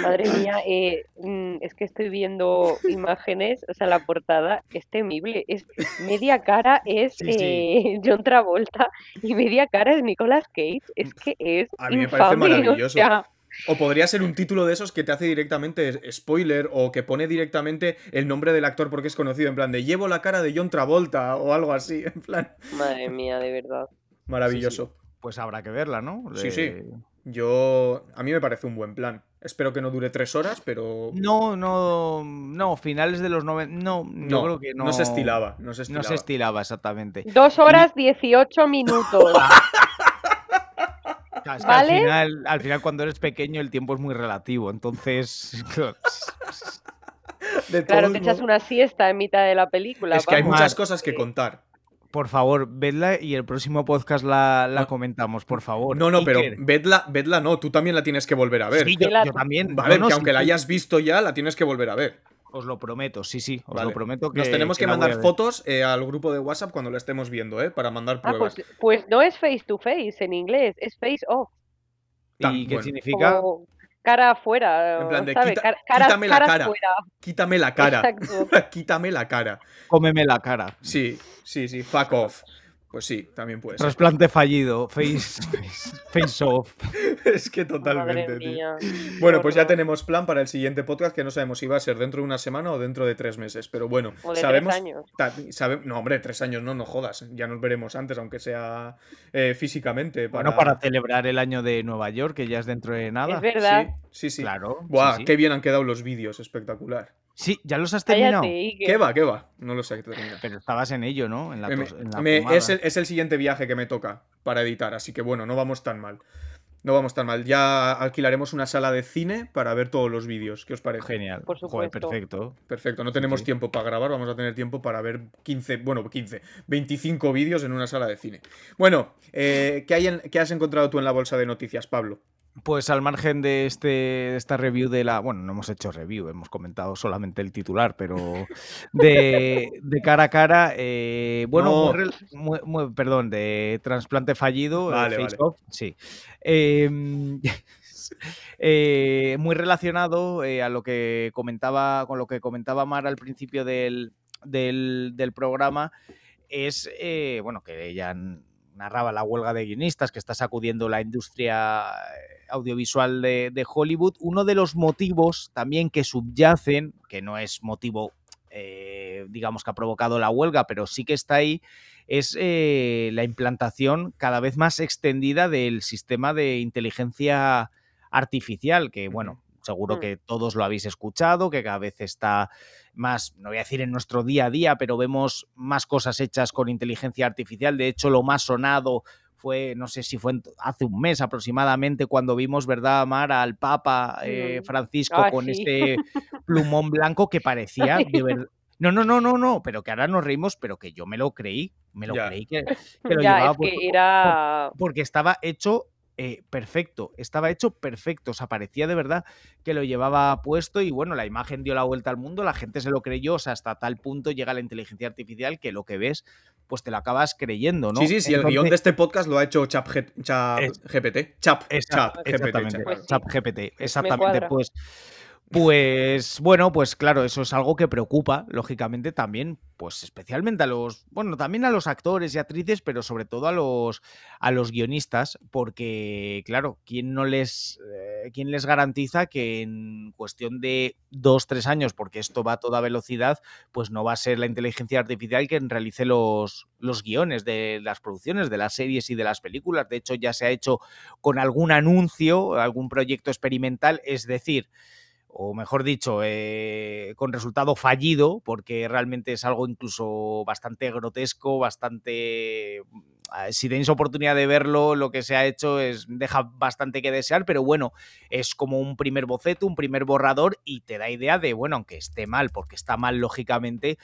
Madre mía, eh, mm, es que estoy viendo imágenes, o sea, la portada es temible. Es media cara es Sí, sí. eh, John Travolta y media cara es Nicolas Cage. Es que es A mí me parece o maravilloso. sea, O podría ser un título de esos que te hace directamente spoiler o que pone directamente el nombre del actor porque es conocido, en plan de llevo la cara de John Travolta o algo así, en plan. madre mía, de verdad. Maravilloso. Pues habrá que verla, ¿no? Sí, sí. Yo. A mí me parece un buen plan. Espero que no dure tres horas, pero. No, no, no, finales de los 90. No, yo no, creo que no. no se estilaba. No se No estilaba. se estilaba exactamente. Dos horas 18 minutos. Es que ¿Vale? al, final, al final, cuando eres pequeño, el tiempo es muy relativo. Entonces, claro, De Claro, todos te echas una siesta en mitad de la película. Es que hay muchas cosas que contar. Por favor, vedla y el próximo podcast la, la No. comentamos, por favor. No, no, pero vedla, vedla no, tú también la tienes que volver a ver. Sí, yo, también. Vale, no, no, que sí, aunque la hayas visto ya, la tienes que volver a ver. Os lo prometo, sí, sí, os Vale. lo prometo que. Nos tenemos que, mandar fotos eh, al grupo de WhatsApp cuando la estemos viendo, ¿eh? Para mandar Ah, pruebas. pues, pues no es face to face en inglés, es face off. ¿Y Tan- qué bueno. significa? Como cara afuera, En plan de ¿sabes? quita- Cara- quítame la caras cara. fuera. Quítame la cara. Exacto. Quítame la cara. Cómeme la cara. Sí, sí, sí. Fuck off. Pues sí, también puede ser. Trasplante fallido. Face, face, face off. es que totalmente, Madre tío. mía. Bueno, pues ya tenemos plan para el siguiente podcast que no sabemos si va a ser dentro de una semana o dentro de tres meses. Pero bueno, O de sabemos. tres años. sabe- no, hombre, tres años no, no jodas. Ya nos veremos antes, aunque sea eh, físicamente. Para... Bueno, para celebrar el año de Nueva York, que ya es dentro de nada. Es verdad. Sí, sí, sí. Claro. sí, Buah, sí. qué bien han quedado los vídeos, espectacular. Sí, ya los has terminado. Cállate. ¿Qué va, qué va? No lo sé. Pero estabas en ello, ¿no? En la, Me- tos- en la me- es, el, es el siguiente viaje que me toca para editar, así que bueno, no vamos tan mal. No vamos tan mal. Ya alquilaremos una sala de cine para ver todos los vídeos. ¿Qué os parece? Genial. Por Joder, supuesto. perfecto. Perfecto, no tenemos sí. tiempo para grabar, vamos a tener tiempo para ver 15, bueno, 15, 25 vídeos en una sala de cine. Bueno, eh, ¿qué, hay en- qué has encontrado tú en la bolsa de noticias, Pablo? Pues al margen de, este, de esta review de la. Bueno, no hemos hecho review, hemos comentado solamente el titular, pero de, de cara a cara. eh, bueno, No. muy perdón, de trasplante fallido, eh, Vale, face vale. off, sí. Em, eh, muy relacionado a lo que comentaba, con lo que comentaba Mar al principio del, programa, es bueno que ella narraba la huelga de guionistas que está sacudiendo la industria audiovisual de, Hollywood. Uno de los motivos también que subyacen, que no es motivo digamos que ha provocado la huelga, pero sí que está ahí, es eh, la implantación cada vez más extendida del sistema de inteligencia artificial, que bueno, seguro mm. que todos lo habéis escuchado, que cada vez está más, no voy a decir en nuestro día a día, pero vemos más cosas hechas con inteligencia artificial. De hecho, lo más sonado fue, no sé si fue hace un mes aproximadamente, cuando vimos, ¿verdad, Mar, al Papa eh. Francisco ah, con ese plumón blanco que parecía de verdad no, no, no, no, no, pero que ahora nos reímos, pero que yo me lo creí, me lo creí que, lo llevaba era... porque estaba hecho eh, perfecto, estaba hecho perfecto, o sea, parecía de verdad que lo llevaba puesto y bueno, la imagen dio la vuelta al mundo, la gente se lo creyó, o sea, hasta tal punto llega la inteligencia artificial que lo que ves, pues te lo acabas creyendo, ¿no? Sí, sí, sí, el guion de este podcast lo ha hecho Chap, Chap GPT, Chap, Chap, GPT, Chap GPT, exactamente, pues pues bueno, pues claro, eso es algo que preocupa, lógicamente, también, pues especialmente a los, bueno, también a los actores y actrices, pero sobre todo a los, a los guionistas, porque, claro, ¿quién no les, eh, quién les garantiza que en cuestión de dos, tres años, porque esto va a toda velocidad, pues no va a ser la inteligencia artificial quien realice los, los guiones de las producciones, de las series y de las películas? De hecho, ya se ha hecho con algún anuncio, algún proyecto experimental, es decir, o mejor dicho, eh, con resultado fallido, porque realmente es algo incluso bastante grotesco, bastante si tenéis oportunidad de verlo, lo que se ha hecho es deja bastante que desear, pero bueno, es como un primer boceto, un primer borrador y te da idea de, bueno, aunque esté mal, porque está mal lógicamente,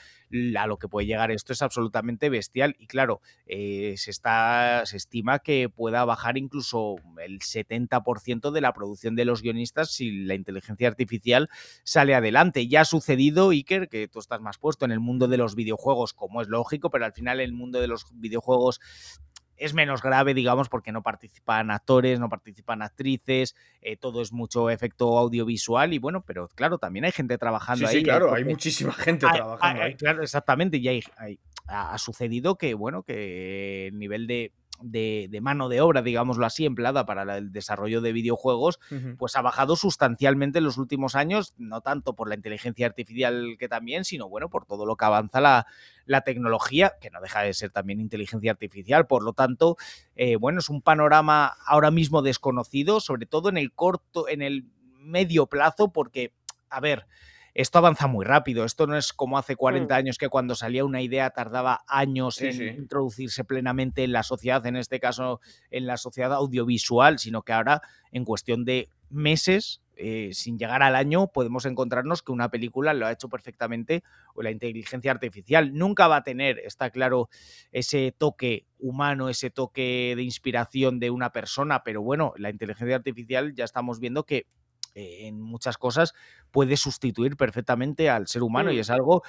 a lo que puede llegar esto es absolutamente bestial y claro, eh, se, está, se estima que pueda bajar incluso el 70% de la producción de los guionistas si la inteligencia artificial sale adelante. Ya ha sucedido, Iker, que tú estás más puesto en el mundo de los videojuegos, como es lógico, pero al final el mundo de los videojuegos es menos grave, digamos, porque no participan actores, no participan actrices, eh, todo es mucho efecto audiovisual y bueno, pero claro, también hay gente trabajando ahí. Sí, claro, hay muchísima gente trabajando ahí. Claro, exactamente, y hay, ha sucedido que, bueno, que el nivel de de, mano de obra, digámoslo así, empleada para el desarrollo de videojuegos, pues ha bajado sustancialmente en los últimos años, no tanto por la inteligencia artificial que también, sino bueno, por todo lo que avanza la, tecnología, que no deja de ser también inteligencia artificial. Por lo tanto, eh, bueno, es un panorama ahora mismo desconocido, sobre todo en el corto, en el medio plazo, porque, a ver, esto avanza muy rápido. Esto no es como hace 40 mm. años que cuando salía una idea tardaba años en introducirse plenamente en la sociedad, en este caso en la sociedad audiovisual, sino que ahora en cuestión de meses, eh, sin llegar al año, podemos encontrarnos que una película lo ha hecho perfectamente o la inteligencia artificial. Nunca va a tener, está claro, ese toque humano, ese toque de inspiración de una persona, pero bueno, la inteligencia artificial ya estamos viendo que eh, en muchas cosas puede sustituir perfectamente al ser humano y es algo,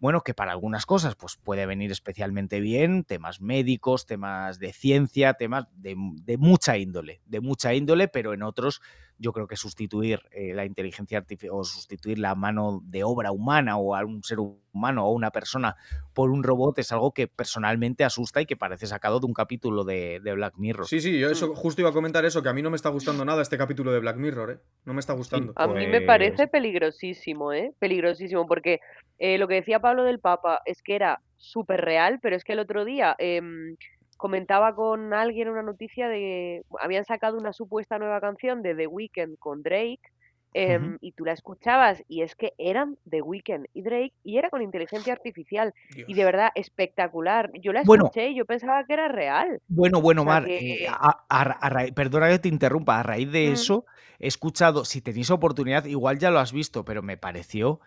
bueno, que para algunas cosas pues puede venir especialmente bien, temas médicos, temas de ciencia, temas de, de mucha índole, de mucha índole, pero en otros yo creo que sustituir eh, la inteligencia artificial o sustituir la mano de obra humana o a un ser humano o una persona por un robot es algo que personalmente asusta y que parece sacado de un capítulo de, Black Mirror. Sí, sí, yo eso, mm. justo iba a comentar eso, que a mí no me está gustando nada este capítulo de Black Mirror, ¿eh? No me está gustando. a mí me parece pues peligrosísimo, ¿eh? Peligrosísimo, porque eh, lo que decía Pablo del Papa es que era súper real, pero es que el otro día... Em, comentaba con alguien una noticia de que habían sacado una supuesta nueva canción de The Weeknd con Drake em, y tú la escuchabas y es que eran The Weeknd y Drake y era con inteligencia artificial y de verdad espectacular. Yo la escuché y yo pensaba que era real. Bueno, bueno, Mar, eh, perdona que te interrumpa, a raíz de eso he escuchado, si tenéis oportunidad, igual ya lo has visto, pero me pareció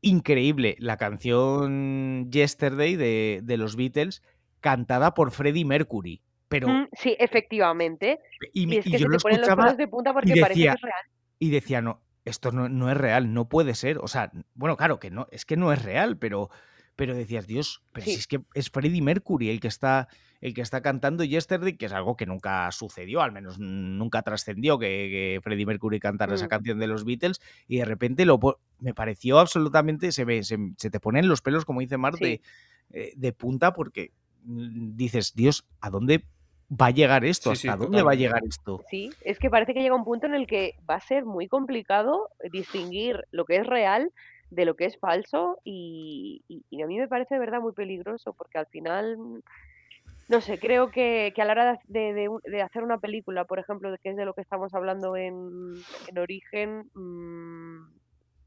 increíble la canción Yesterday de, de los Beatles cantada por Freddie Mercury. Pero, sí, efectivamente. Y, es que yo lo escuchaba de punta porque parece que es real. Y decía, no, esto no, no, es real, no puede ser. O sea, bueno, claro que no, es que no es real, pero, pero decías, Dios, pero si es que es Freddie Mercury el que está el que está cantando Yesterday, que es algo que nunca sucedió, al menos nunca trascendió que, Freddie Mercury cantara esa mm. canción de los Beatles, y de repente lo me pareció absolutamente, se, te ponen los pelos, como dice Marte, eh, de, punta, porque dices, Dios, ¿a dónde va a llegar esto? ¿Hasta dónde va a llegar esto? Sí, es que parece que llega un punto en el que va a ser muy complicado distinguir lo que es real de lo que es falso y, y, a mí me parece de verdad muy peligroso porque al final no sé, creo que, que a la hora de, de, hacer una película, por ejemplo, que es de lo que estamos hablando en, en Origen, mmm,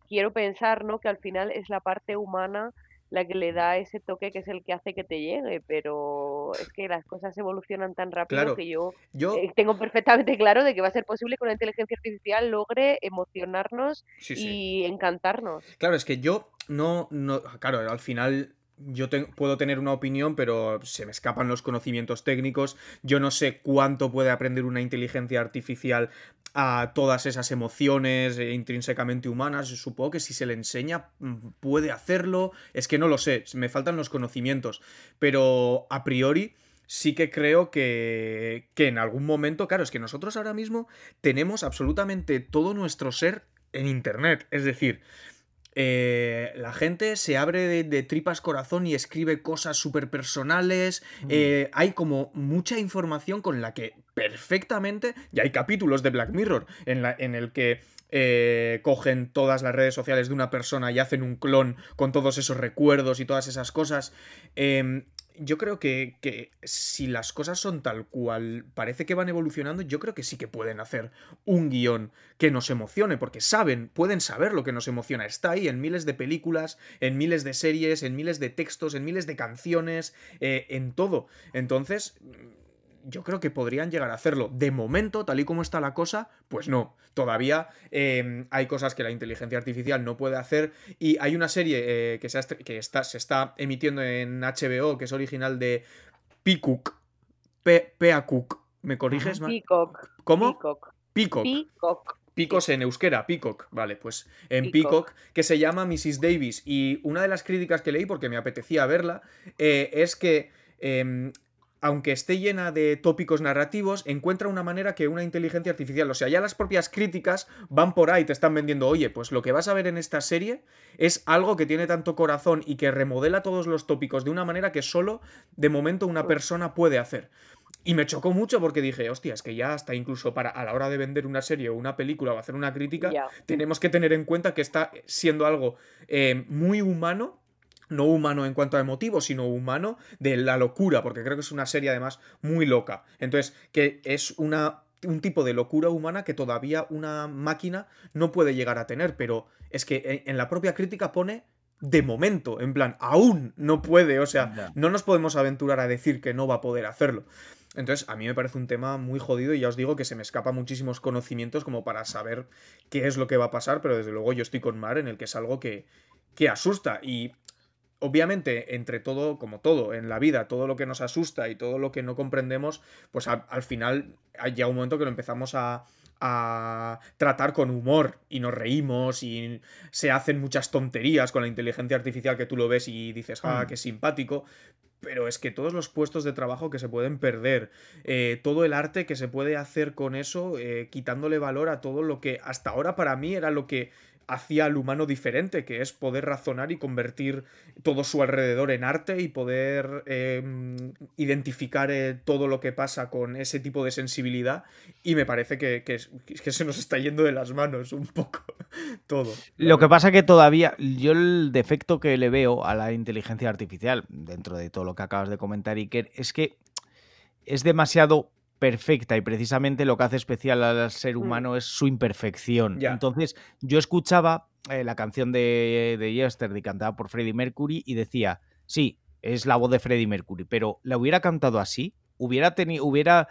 quiero pensar ¿no? que al final es la parte humana la que le da ese toque que es el que hace que te llegue, pero es que las cosas evolucionan tan rápido que yo, eh, tengo perfectamente claro de que va a ser posible que una inteligencia artificial logre emocionarnos y encantarnos. Claro, es que yo no, no, claro, al final yo puedo tener una opinión, pero se me escapan los conocimientos técnicos. Yo no sé cuánto puede aprender una inteligencia artificial a todas esas emociones eh, intrínsecamente humanas. Supongo que si se le enseña mm, puede hacerlo. Es que no lo sé, me faltan los conocimientos. Pero a priori sí que creo que, que en algún momento, claro, es que nosotros ahora mismo tenemos absolutamente todo nuestro ser en Internet. Es decir, eh, la gente se abre de, tripas corazón y escribe cosas súper personales. Mm. Eh, hay como mucha información con la que perfectamente. Y hay capítulos de Black Mirror en, la, en el que eh, cogen todas las redes sociales de una persona y hacen un clon con todos esos recuerdos y todas esas cosas. Em, yo creo que, que, si las cosas son tal cual parece que van evolucionando, yo creo que sí que pueden hacer un guion que nos emocione, porque saben, pueden saber lo que nos emociona. Está ahí en miles de películas, en miles de series, en miles de textos, en miles de canciones, eh, en todo. Entonces, yo creo que podrían llegar a hacerlo. De momento, tal y como está la cosa, pues no. Todavía em, hay cosas que la inteligencia artificial no puede hacer. Y hay una serie eh, que, se, que está, se está emitiendo en HBO, que es original de Peacock. Peacock. ¿Me corriges? Peacock. ¿Cómo? Peacock. Peacock. Picos en euskera, Peacock, vale, pues en Peacock. que se llama Mrs. Davis. Y una de las críticas que leí, porque me apetecía verla, eh, es que em, aunque esté llena de tópicos narrativos, encuentra una manera que una inteligencia artificial, o sea, ya las propias críticas van por ahí, te están vendiendo, oye, pues lo que vas a ver en esta serie es algo que tiene tanto corazón y que remodela todos los tópicos de una manera que solo de momento una persona puede hacer. Y me chocó mucho porque dije, hostia, es que ya hasta incluso para a la hora de vender una serie o una película o hacer una crítica, tenemos que tener en cuenta que está siendo algo eh, muy humano no humano en cuanto a emotivos, sino humano de la locura, porque creo que es una serie además muy loca. Entonces, que es una, un tipo de locura humana que todavía una máquina no puede llegar a tener, pero es que en la propia crítica pone de momento, en plan, aún no puede, o sea, no nos podemos aventurar a decir que no va a poder hacerlo. Entonces, a mí me parece un tema muy jodido y ya os digo que se me escapa muchísimos conocimientos como para saber qué es lo que va a pasar, pero desde luego yo estoy con Mar en el que es algo que, que asusta y obviamente, entre todo, como todo en la vida, todo lo que nos asusta y todo lo que no comprendemos, pues al, final hay ya un momento que lo empezamos a, a tratar con humor y nos reímos y se hacen muchas tonterías con la inteligencia artificial que tú lo ves y dices, ah, mm. qué simpático. Pero es que todos los puestos de trabajo que se pueden perder, eh, todo el arte que se puede hacer con eso, eh, quitándole valor a todo lo que hasta ahora para mí era lo que hacía al humano diferente, que es poder razonar y convertir todo su alrededor en arte y poder em, identificar eh, todo lo que pasa con ese tipo de sensibilidad. Y me parece que, que, se nos está yendo de las manos un poco todo. Lo que pasa que todavía, yo el defecto que le veo a la inteligencia artificial, dentro de todo lo que acabas de comentar, Iker, es que es demasiado perfecta y precisamente lo que hace especial al ser mm. humano es su imperfección. Entonces, yo escuchaba eh, la canción de, de Yesterday cantada por Freddie Mercury y decía, sí, es la voz de Freddie Mercury, pero ¿la hubiera cantado así? ¿Hubiera, tenido hubiera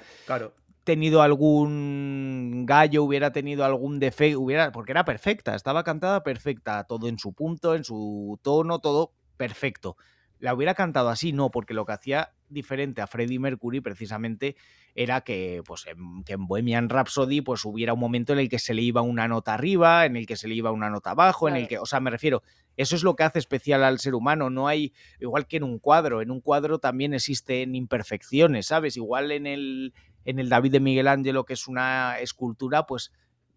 tenido algún gallo, hubiera tenido algún defecto? Hubiera... Porque era perfecta, estaba cantada perfecta, todo en su punto, en su tono, todo perfecto la hubiera cantado así, no, porque lo que hacía diferente a Freddie Mercury precisamente era que, pues, en, que en Bohemian Rhapsody pues hubiera un momento en el que se le iba una nota arriba, en el que se le iba una nota abajo, en el que, o sea, me refiero, eso es lo que hace especial al ser humano, no hay, igual que en un cuadro, en un cuadro también existen imperfecciones, ¿sabes? Igual en el, en el David de Miguel Ángelo, que es una escultura, pues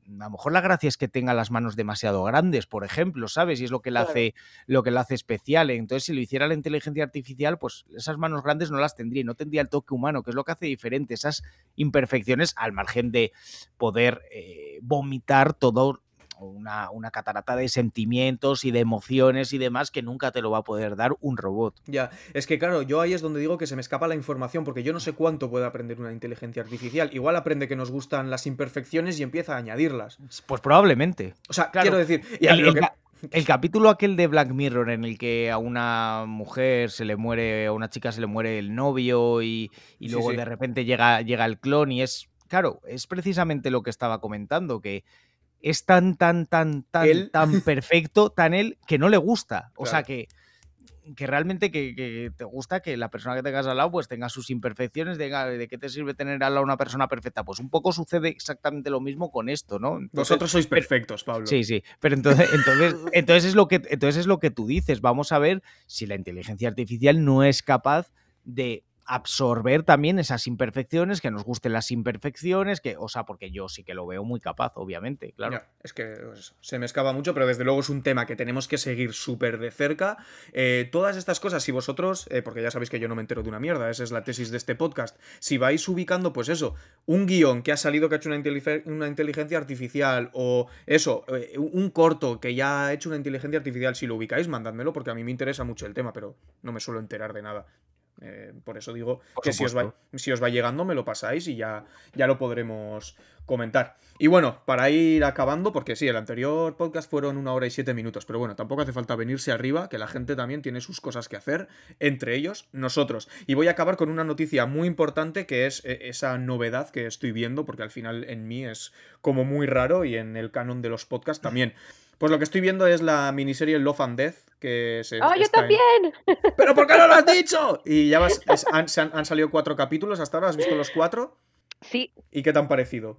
a lo mejor la gracia es que tenga las manos demasiado grandes, por ejemplo, ¿sabes? Y es lo que le hace, lo que le hace especial. Entonces, si lo hiciera la inteligencia artificial, pues esas manos grandes no las tendría no tendría el toque humano, que es lo que hace diferente esas imperfecciones, al margen de poder eh, vomitar todo una, una, catarata de sentimientos y de emociones y demás que nunca te lo va a poder dar un robot. Ya, es que claro, yo ahí es donde digo que se me escapa la información, porque yo no sé cuánto puede aprender una inteligencia artificial. Igual aprende que nos gustan las imperfecciones y empieza a añadirlas. Pues probablemente. O sea, quiero decir... el, capítulo aquel de Black Mirror en el que a una mujer se le muere, a una chica se le muere el novio y, luego de repente llega, llega el clon y es, claro, es precisamente lo que estaba comentando, que es tan, tan, tan, tan, tan perfecto, tan él, que no le gusta. O sea, que, que realmente que, te gusta que la persona que tengas al lado pues tenga sus imperfecciones, de, de qué te sirve tener al lado una persona perfecta. Pues un poco sucede exactamente lo mismo con esto, ¿no? Vosotros sois perfectos, Pablo. Sí, sí. Pero entonces, entonces, entonces, es lo que, entonces es lo que tú dices. Vamos a ver si la inteligencia artificial no es capaz de absorber también esas imperfecciones, que nos gusten las imperfecciones, que, o sea, porque yo sí que lo veo muy capaz, obviamente, claro. es que pues, se me escapa mucho, pero desde luego es un tema que tenemos que seguir súper de cerca. Eh, todas estas cosas, si vosotros, eh, porque ya sabéis que yo no me entero de una mierda, esa es la tesis de este podcast, si vais ubicando, pues eso, un guion que ha salido que ha hecho una, una inteligencia artificial, o eso, eh, un corto que ya ha hecho una inteligencia artificial, si lo ubicáis, mandádmelo, porque a mí me interesa mucho el tema, pero no me suelo enterar de nada. Eh, por eso digo que si os, va, si os, va, llegando me lo pasáis y ya, ya lo podremos comentar. Y bueno, para ir acabando, porque sí, el anterior podcast fueron una hora y siete minutos, pero bueno, tampoco hace falta venirse arriba, que la gente también tiene sus cosas que hacer, entre ellos nosotros. Y voy a acabar con una noticia muy importante que es eh, esa novedad que estoy viendo, porque al final en mí es como muy raro y en el canon de los podcasts también. Pues lo que estoy viendo es la miniserie Love and Death, que se... ¡Oh, yo también! ¿Pero por qué no lo has dicho? Y ya vas, han, han, salido cuatro capítulos hasta ahora, ¿has visto los cuatro? Sí. ¿Y qué te han parecido?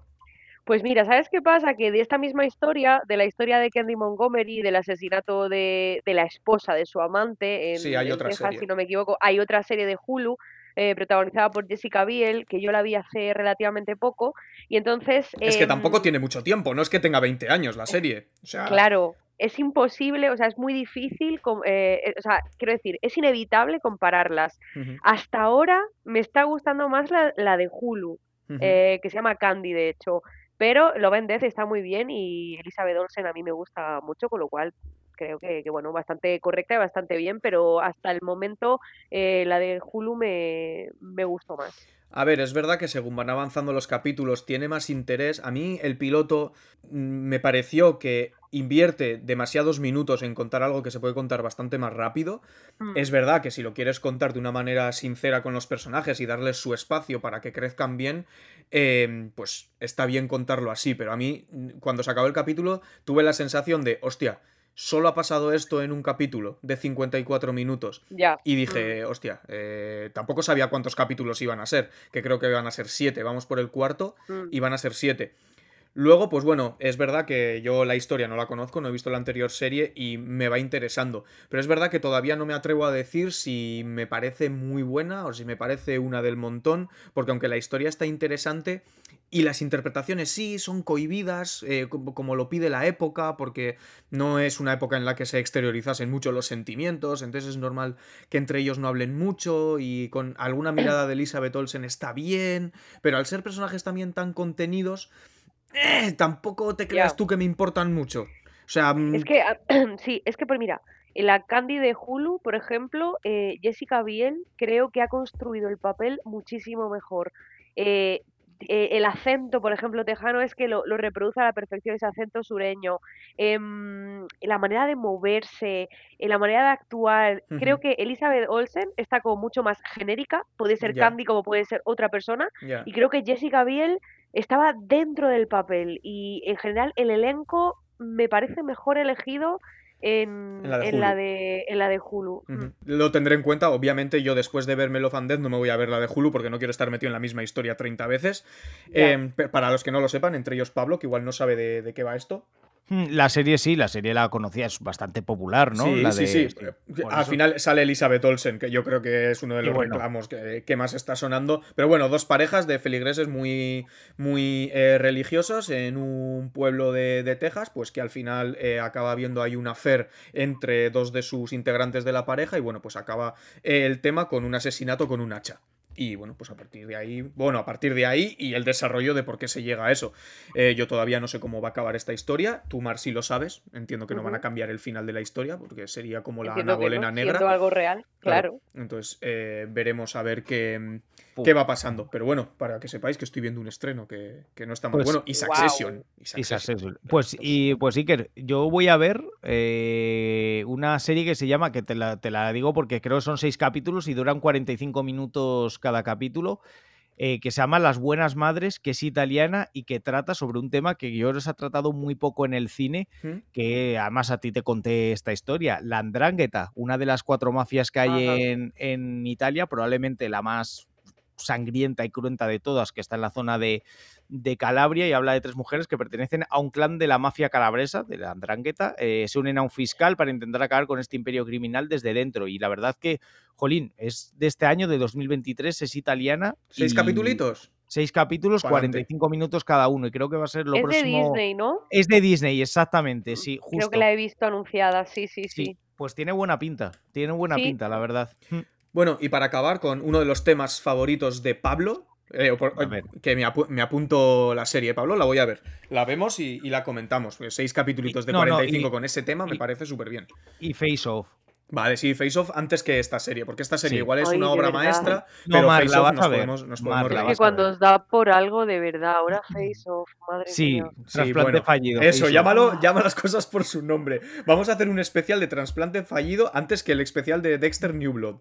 Pues mira, ¿sabes qué pasa? Que de esta misma historia, de la historia de Candy Montgomery, del asesinato de, la esposa de su amante en, sí, hay otra Texas, si no me equivoco, hay otra serie de Hulu eh, protagonizada por Jessica Biel, que yo la vi hace relativamente poco, y entonces... Es que tampoco em, tiene mucho tiempo, no es que tenga 20 años la serie. Claro, es imposible, o sea, es muy difícil, eh, eh, o sea, quiero decir, es inevitable compararlas. Hasta ahora me está gustando más la, de Hulu, que se llama Candy, de hecho. Pero Lo Death está muy bien y Elizabeth Olsen a mí me gusta mucho, con lo cual creo que, bueno, bastante correcta y bastante bien, pero hasta el momento eh, la de Hulu me, me gustó más. A ver, es verdad que según van avanzando los capítulos tiene más interés. A mí el piloto mm, me pareció que invierte demasiados minutos en contar algo que se puede contar bastante más rápido. Mm. Es verdad que si lo quieres contar de una manera sincera con los personajes y darles su espacio para que crezcan bien, em, pues está bien contarlo así. Pero a mí, mm, cuando se acabó el capítulo, tuve la sensación de, hostia, solo ha pasado esto en un capítulo de 54 minutos. Ya. Y dije, mm. hostia, eh, tampoco sabía cuántos capítulos iban a ser, que creo que iban a ser siete. Vamos por el cuarto mm. y van a ser siete. Luego, pues bueno, es verdad que yo la historia no la conozco, no he visto la anterior serie y me va interesando. Pero es verdad que todavía no me atrevo a decir si me parece muy buena o si me parece una del montón, porque aunque la historia está interesante, y las interpretaciones sí son cohibidas, eh, como, lo pide la época, porque no es una época en la que se exteriorizasen mucho los sentimientos, entonces es normal que entre ellos no hablen mucho y con alguna mirada de Elizabeth Olsen está bien, pero al ser personajes también tan contenidos, eh, tampoco te creas tú que me importan mucho. O sea... Mm, es que, sí, es que pues mira, en la Candy de Hulu, por ejemplo, eh, Jessica Biel creo que ha construido el papel muchísimo mejor. Eh, eh, el acento, por ejemplo, tejano es que lo, reproduce a la perfección ese acento sureño, em, la manera de moverse, la manera de actuar. Creo que Elizabeth Olsen está como mucho más genérica, puede ser Candy como puede ser otra persona, y creo que Jessica Biel estaba dentro del papel y en general el elenco me parece mejor elegido en, la, de en, la, de, Hulu. Mm. Lo tendré en cuenta. Obviamente, yo después de verme Love and Death no me voy a ver la de Hulu porque no quiero estar metido en la misma historia 30 veces. Em, para los que no lo sepan, entre ellos Pablo, que igual no sabe de qué va esto. Hmm, la serie sí, la serie la conocía, es bastante popular, ¿no? Sí, sí, sí. Al final sale Elizabeth Olsen, que yo creo que es uno de los reclamos que, más está sonando. Pero bueno, dos parejas de feligreses muy, muy eh, religiosos en un pueblo de, Texas, pues que al final eh, acaba viendo ahí una affair entre dos de sus integrantes de la pareja y bueno, pues acaba el tema con un asesinato con un hacha. Y bueno, pues a partir de ahí, bueno, a partir de ahí y el desarrollo de por qué se llega a eso. Eh, yo todavía no sé cómo va a acabar esta historia. Tú, Mar, sí lo sabes. Entiendo que no van a cambiar el final de la historia porque sería como la Ana Bolena negra. algo real, claro. Entonces, eh, veremos a ver qué, qué va pasando. Pero bueno, para que sepáis que estoy viendo un estreno que, no está muy pues bueno. Y Succession. Pues, y, pues Iker, yo voy a ver eh, una serie que se llama, que te la, te la digo porque creo que son seis capítulos y duran 45 minutos cada capítulo, eh, que se llama Las Buenas Madres, que es italiana y que trata sobre un tema que yo les ha tratado muy poco en el cine, que además a ti te conté esta historia, la Andrangheta, una de las cuatro mafias que hay en, en Italia, probablemente la más sangrienta y cruenta de todas, que está en la zona de, de Calabria y habla de tres mujeres que pertenecen a un clan de la mafia calabresa, de la Andrangheta, eh, se unen a un fiscal para intentar acabar con este imperio criminal desde dentro. Y la verdad que, jolín, es de este año, de 2023, es italiana. ¿Seis capítulos? Seis capítulos, 45 minutos cada uno. Y creo que va a ser lo próximo. Es de Disney, ¿no? Es de Disney, exactamente, sí. Justo. Creo que la he visto anunciada, sí, sí, sí. Pues tiene buena pinta, tiene buena pinta, la verdad. Bueno, y para acabar con uno de los temas favoritos de Pablo, eh, que me, apunto la serie, Pablo, la voy a ver. La vemos y, la comentamos. Pues seis capítulos de 45 con ese tema me parece súper bien. Y Face Off. Vale, sí, Face Off antes que esta serie, porque esta serie igual es una obra maestra, pero Face Off nos podemos, nos podemos que cuando os da por algo de verdad, ahora Face Off, madre sí, mía. trasplante fallido. Eso, llámalo, llama las cosas por su nombre. Vamos a hacer un especial de trasplante fallido antes que el especial de Dexter New Blood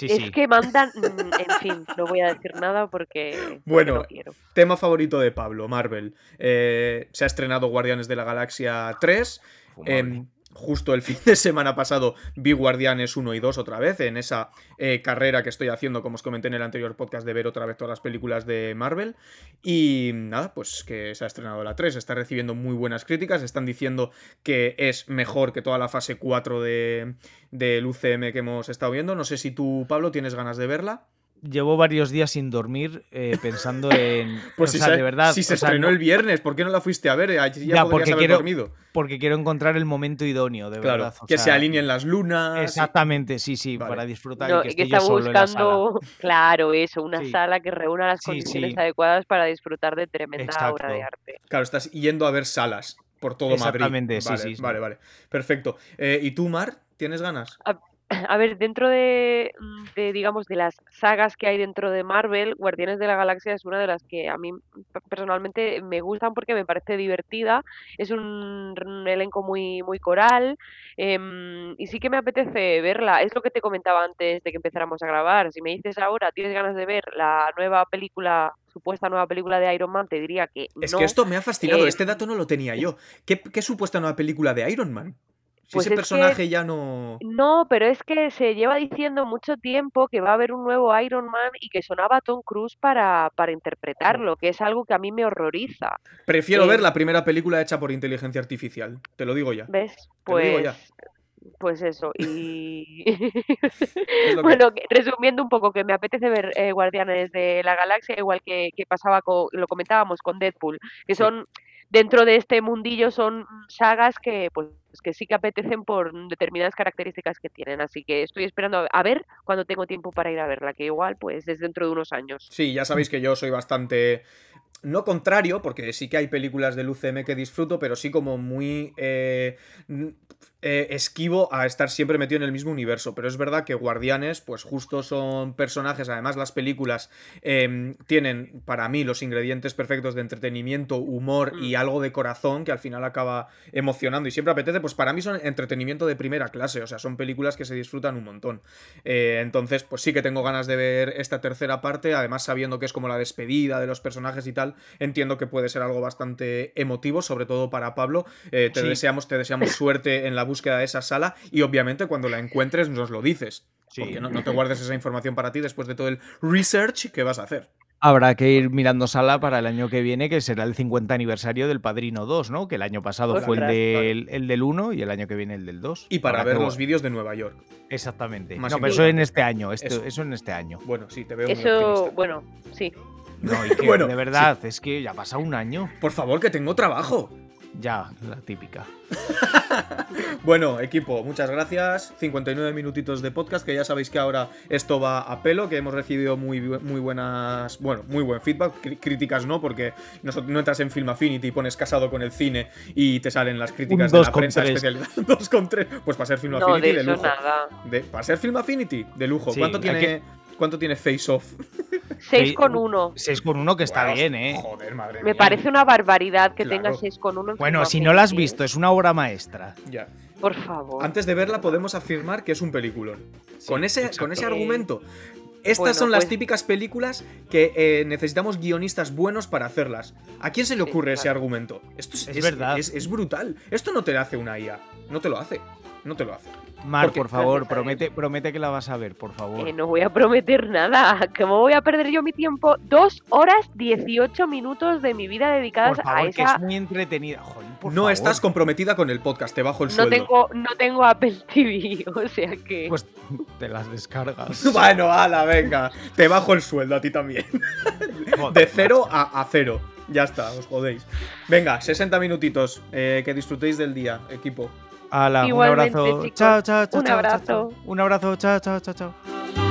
es que mandan, mm, en fin, no voy a decir nada porque, bueno, no quiero. Tema favorito de Pablo, Marvel. Eh, se ha estrenado Guardianes de la Galaxia 3 justo el fin de semana pasado vi Guardianes 1 y 2 otra vez en esa eh, carrera que estoy haciendo, como os comenté en el anterior podcast, de ver otra vez todas las películas de Marvel. Y nada, pues que se ha estrenado la 3, está recibiendo muy buenas críticas, están diciendo que es mejor que toda la fase 4 de, del UCM que hemos estado viendo. No sé si tú, Pablo, tienes ganas de verla llevo varios días sin dormir eh, pensando en. Pues si se, de verdad. Si se estrenó el viernes, ¿por qué no la fuiste a ver? ya, porque haber quiero, dormido. Porque quiero encontrar el momento idóneo, de verdad. que se alineen las lunas. Exactamente, sí, sí, para disfrutar. y que, está buscando, claro, eso, una sala que reúna las condiciones adecuadas para disfrutar de tremenda obra de arte. Claro, estás yendo a ver salas por todo Madrid. Exactamente, sí, sí, Vale, vale. Perfecto. Eh, ¿Y tú, Mar, tienes ganas? A ver, dentro de, de, digamos, de las sagas que hay dentro de Marvel, Guardianes de la Galaxia es una de las que a mí personalmente me gustan porque me parece divertida. Es un, elenco muy, muy coral em, y sí que me apetece verla. Es lo que te comentaba antes de que empezáramos a grabar. Si me dices ahora, ¿tienes ganas de ver la nueva película supuesta nueva película de Iron Man, te diría que. Es que esto me ha fascinado, este em, dato no lo tenía yo. ¿Qué, ¿Qué, supuesta nueva película de Iron Man? Pues ese personaje ya no. No, pero es que se lleva diciendo mucho tiempo que va a haber un nuevo Iron Man y que sonaba Tom Cruise para, para interpretarlo, que es algo que a mí me horroriza. Prefiero ver eh la primera película hecha por inteligencia artificial, te lo digo ya. ¿Ves? Pues. Pues eso, y bueno, resumiendo un poco, que me apetece ver eh, Guardianes de la Galaxia, igual que, que pasaba con, lo comentábamos con Deadpool, que son dentro de este mundillo son sagas que pues que sí que apetecen por determinadas características que tienen. Así que estoy esperando a ver cuando tengo tiempo para ir a verla, que igual pues es dentro de unos años. Sí, ya sabéis que yo soy bastante no contrario, porque sí que hay películas del UCM que disfruto, pero sí como muy eh, eh, esquivo a estar siempre metido en el mismo universo. Pero es verdad que Guardianes, pues justo son personajes, además las películas em, tienen para mí los ingredientes perfectos de entretenimiento, humor y mm. algo de corazón que al final acaba emocionando y siempre apetece, pues para mí son entretenimiento de primera clase, o sea, son películas que se disfrutan un montón. Eh, entonces, pues sí que tengo ganas de ver esta tercera parte, además sabiendo que es como la despedida de los personajes y tal tal, entiendo que puede ser algo bastante emotivo, sobre todo para Pablo. Eh, te, Sí. deseamos, te deseamos suerte en la búsqueda de esa sala y obviamente cuando la encuentres nos lo dices. Sí. Porque no, no te guardes esa información para ti después de todo el research que vas a hacer. Habrá que ir mirando sala para el año que viene, que será el 50 aniversario del Padrino 2, ¿no? Que el año pasado fue el, del, el del 1 y el año que viene el del 2. Y para Habrá ver que- los vídeos de Nueva York. Exactamente. Más no, pero eso en este año. esto- Eso. eso. en este año. Bueno, sí, te veo muy Eso, optimista. bueno, sí. No, y que Bueno, de verdad, es que ya ha pasado un año. Por favor, que tengo trabajo. Ya, la típica. Bueno, equipo, muchas gracias. 59 minutitos de podcast, que ya sabéis que ahora esto va a pelo, que hemos recibido muy, muy buenas, bueno, muy buen feedback. Críticas no, porque no, no entras en Film Affinity y pones casado con el cine y te salen las críticas de la con prensa especializada. 2 con 3. Pues para ser Film No, Affinity de de, lujo. nada. De- para ser Film Affinity, de lujo. Sí, ¿Cuánto hay tiene, que- ¿cuánto tiene Face Off? 6 con 1. 6 con 1 que está bien, ¿eh? Joder, madre Me mía. parece una barbaridad que Claro. tenga 6 con 1. Bueno, si no la has visto, es una obra maestra. Ya. Por favor. Antes de verla podemos afirmar que es un peliculón. con, ese, exacto. con ese argumento. Estas bueno, son las pues- típicas películas que eh, necesitamos guionistas buenos para hacerlas. ¿A quién se le Sí, ocurre ese argumento? Esto es, Es es- verdad. Es, es brutal. Esto no te lo hace una IA. No te lo hace. No te lo hace. Mar, Porque- por favor, promete, promete que la vas a ver, por favor. Eh, no voy a prometer nada. ¿Cómo voy a perder yo mi tiempo? Dos horas 18 minutos de mi vida dedicadas por favor, a que esa. es muy entretenida. Joder, por no favor. estás comprometida con el podcast, te bajo el No sueldo. tengo, no tengo Apple TV, o sea que. Pues te las descargas. Bueno, ala, venga. Te bajo el sueldo a ti también. De cero a, a cero. Ya está, os jodéis. Venga, 60 minutitos. eh, que disfrutéis del día, equipo. Ala, un abrazo. chicos. Chao, chao, chao. Un chao, chao, abrazo. chao. Un abrazo. Chao, chao, chao, chao.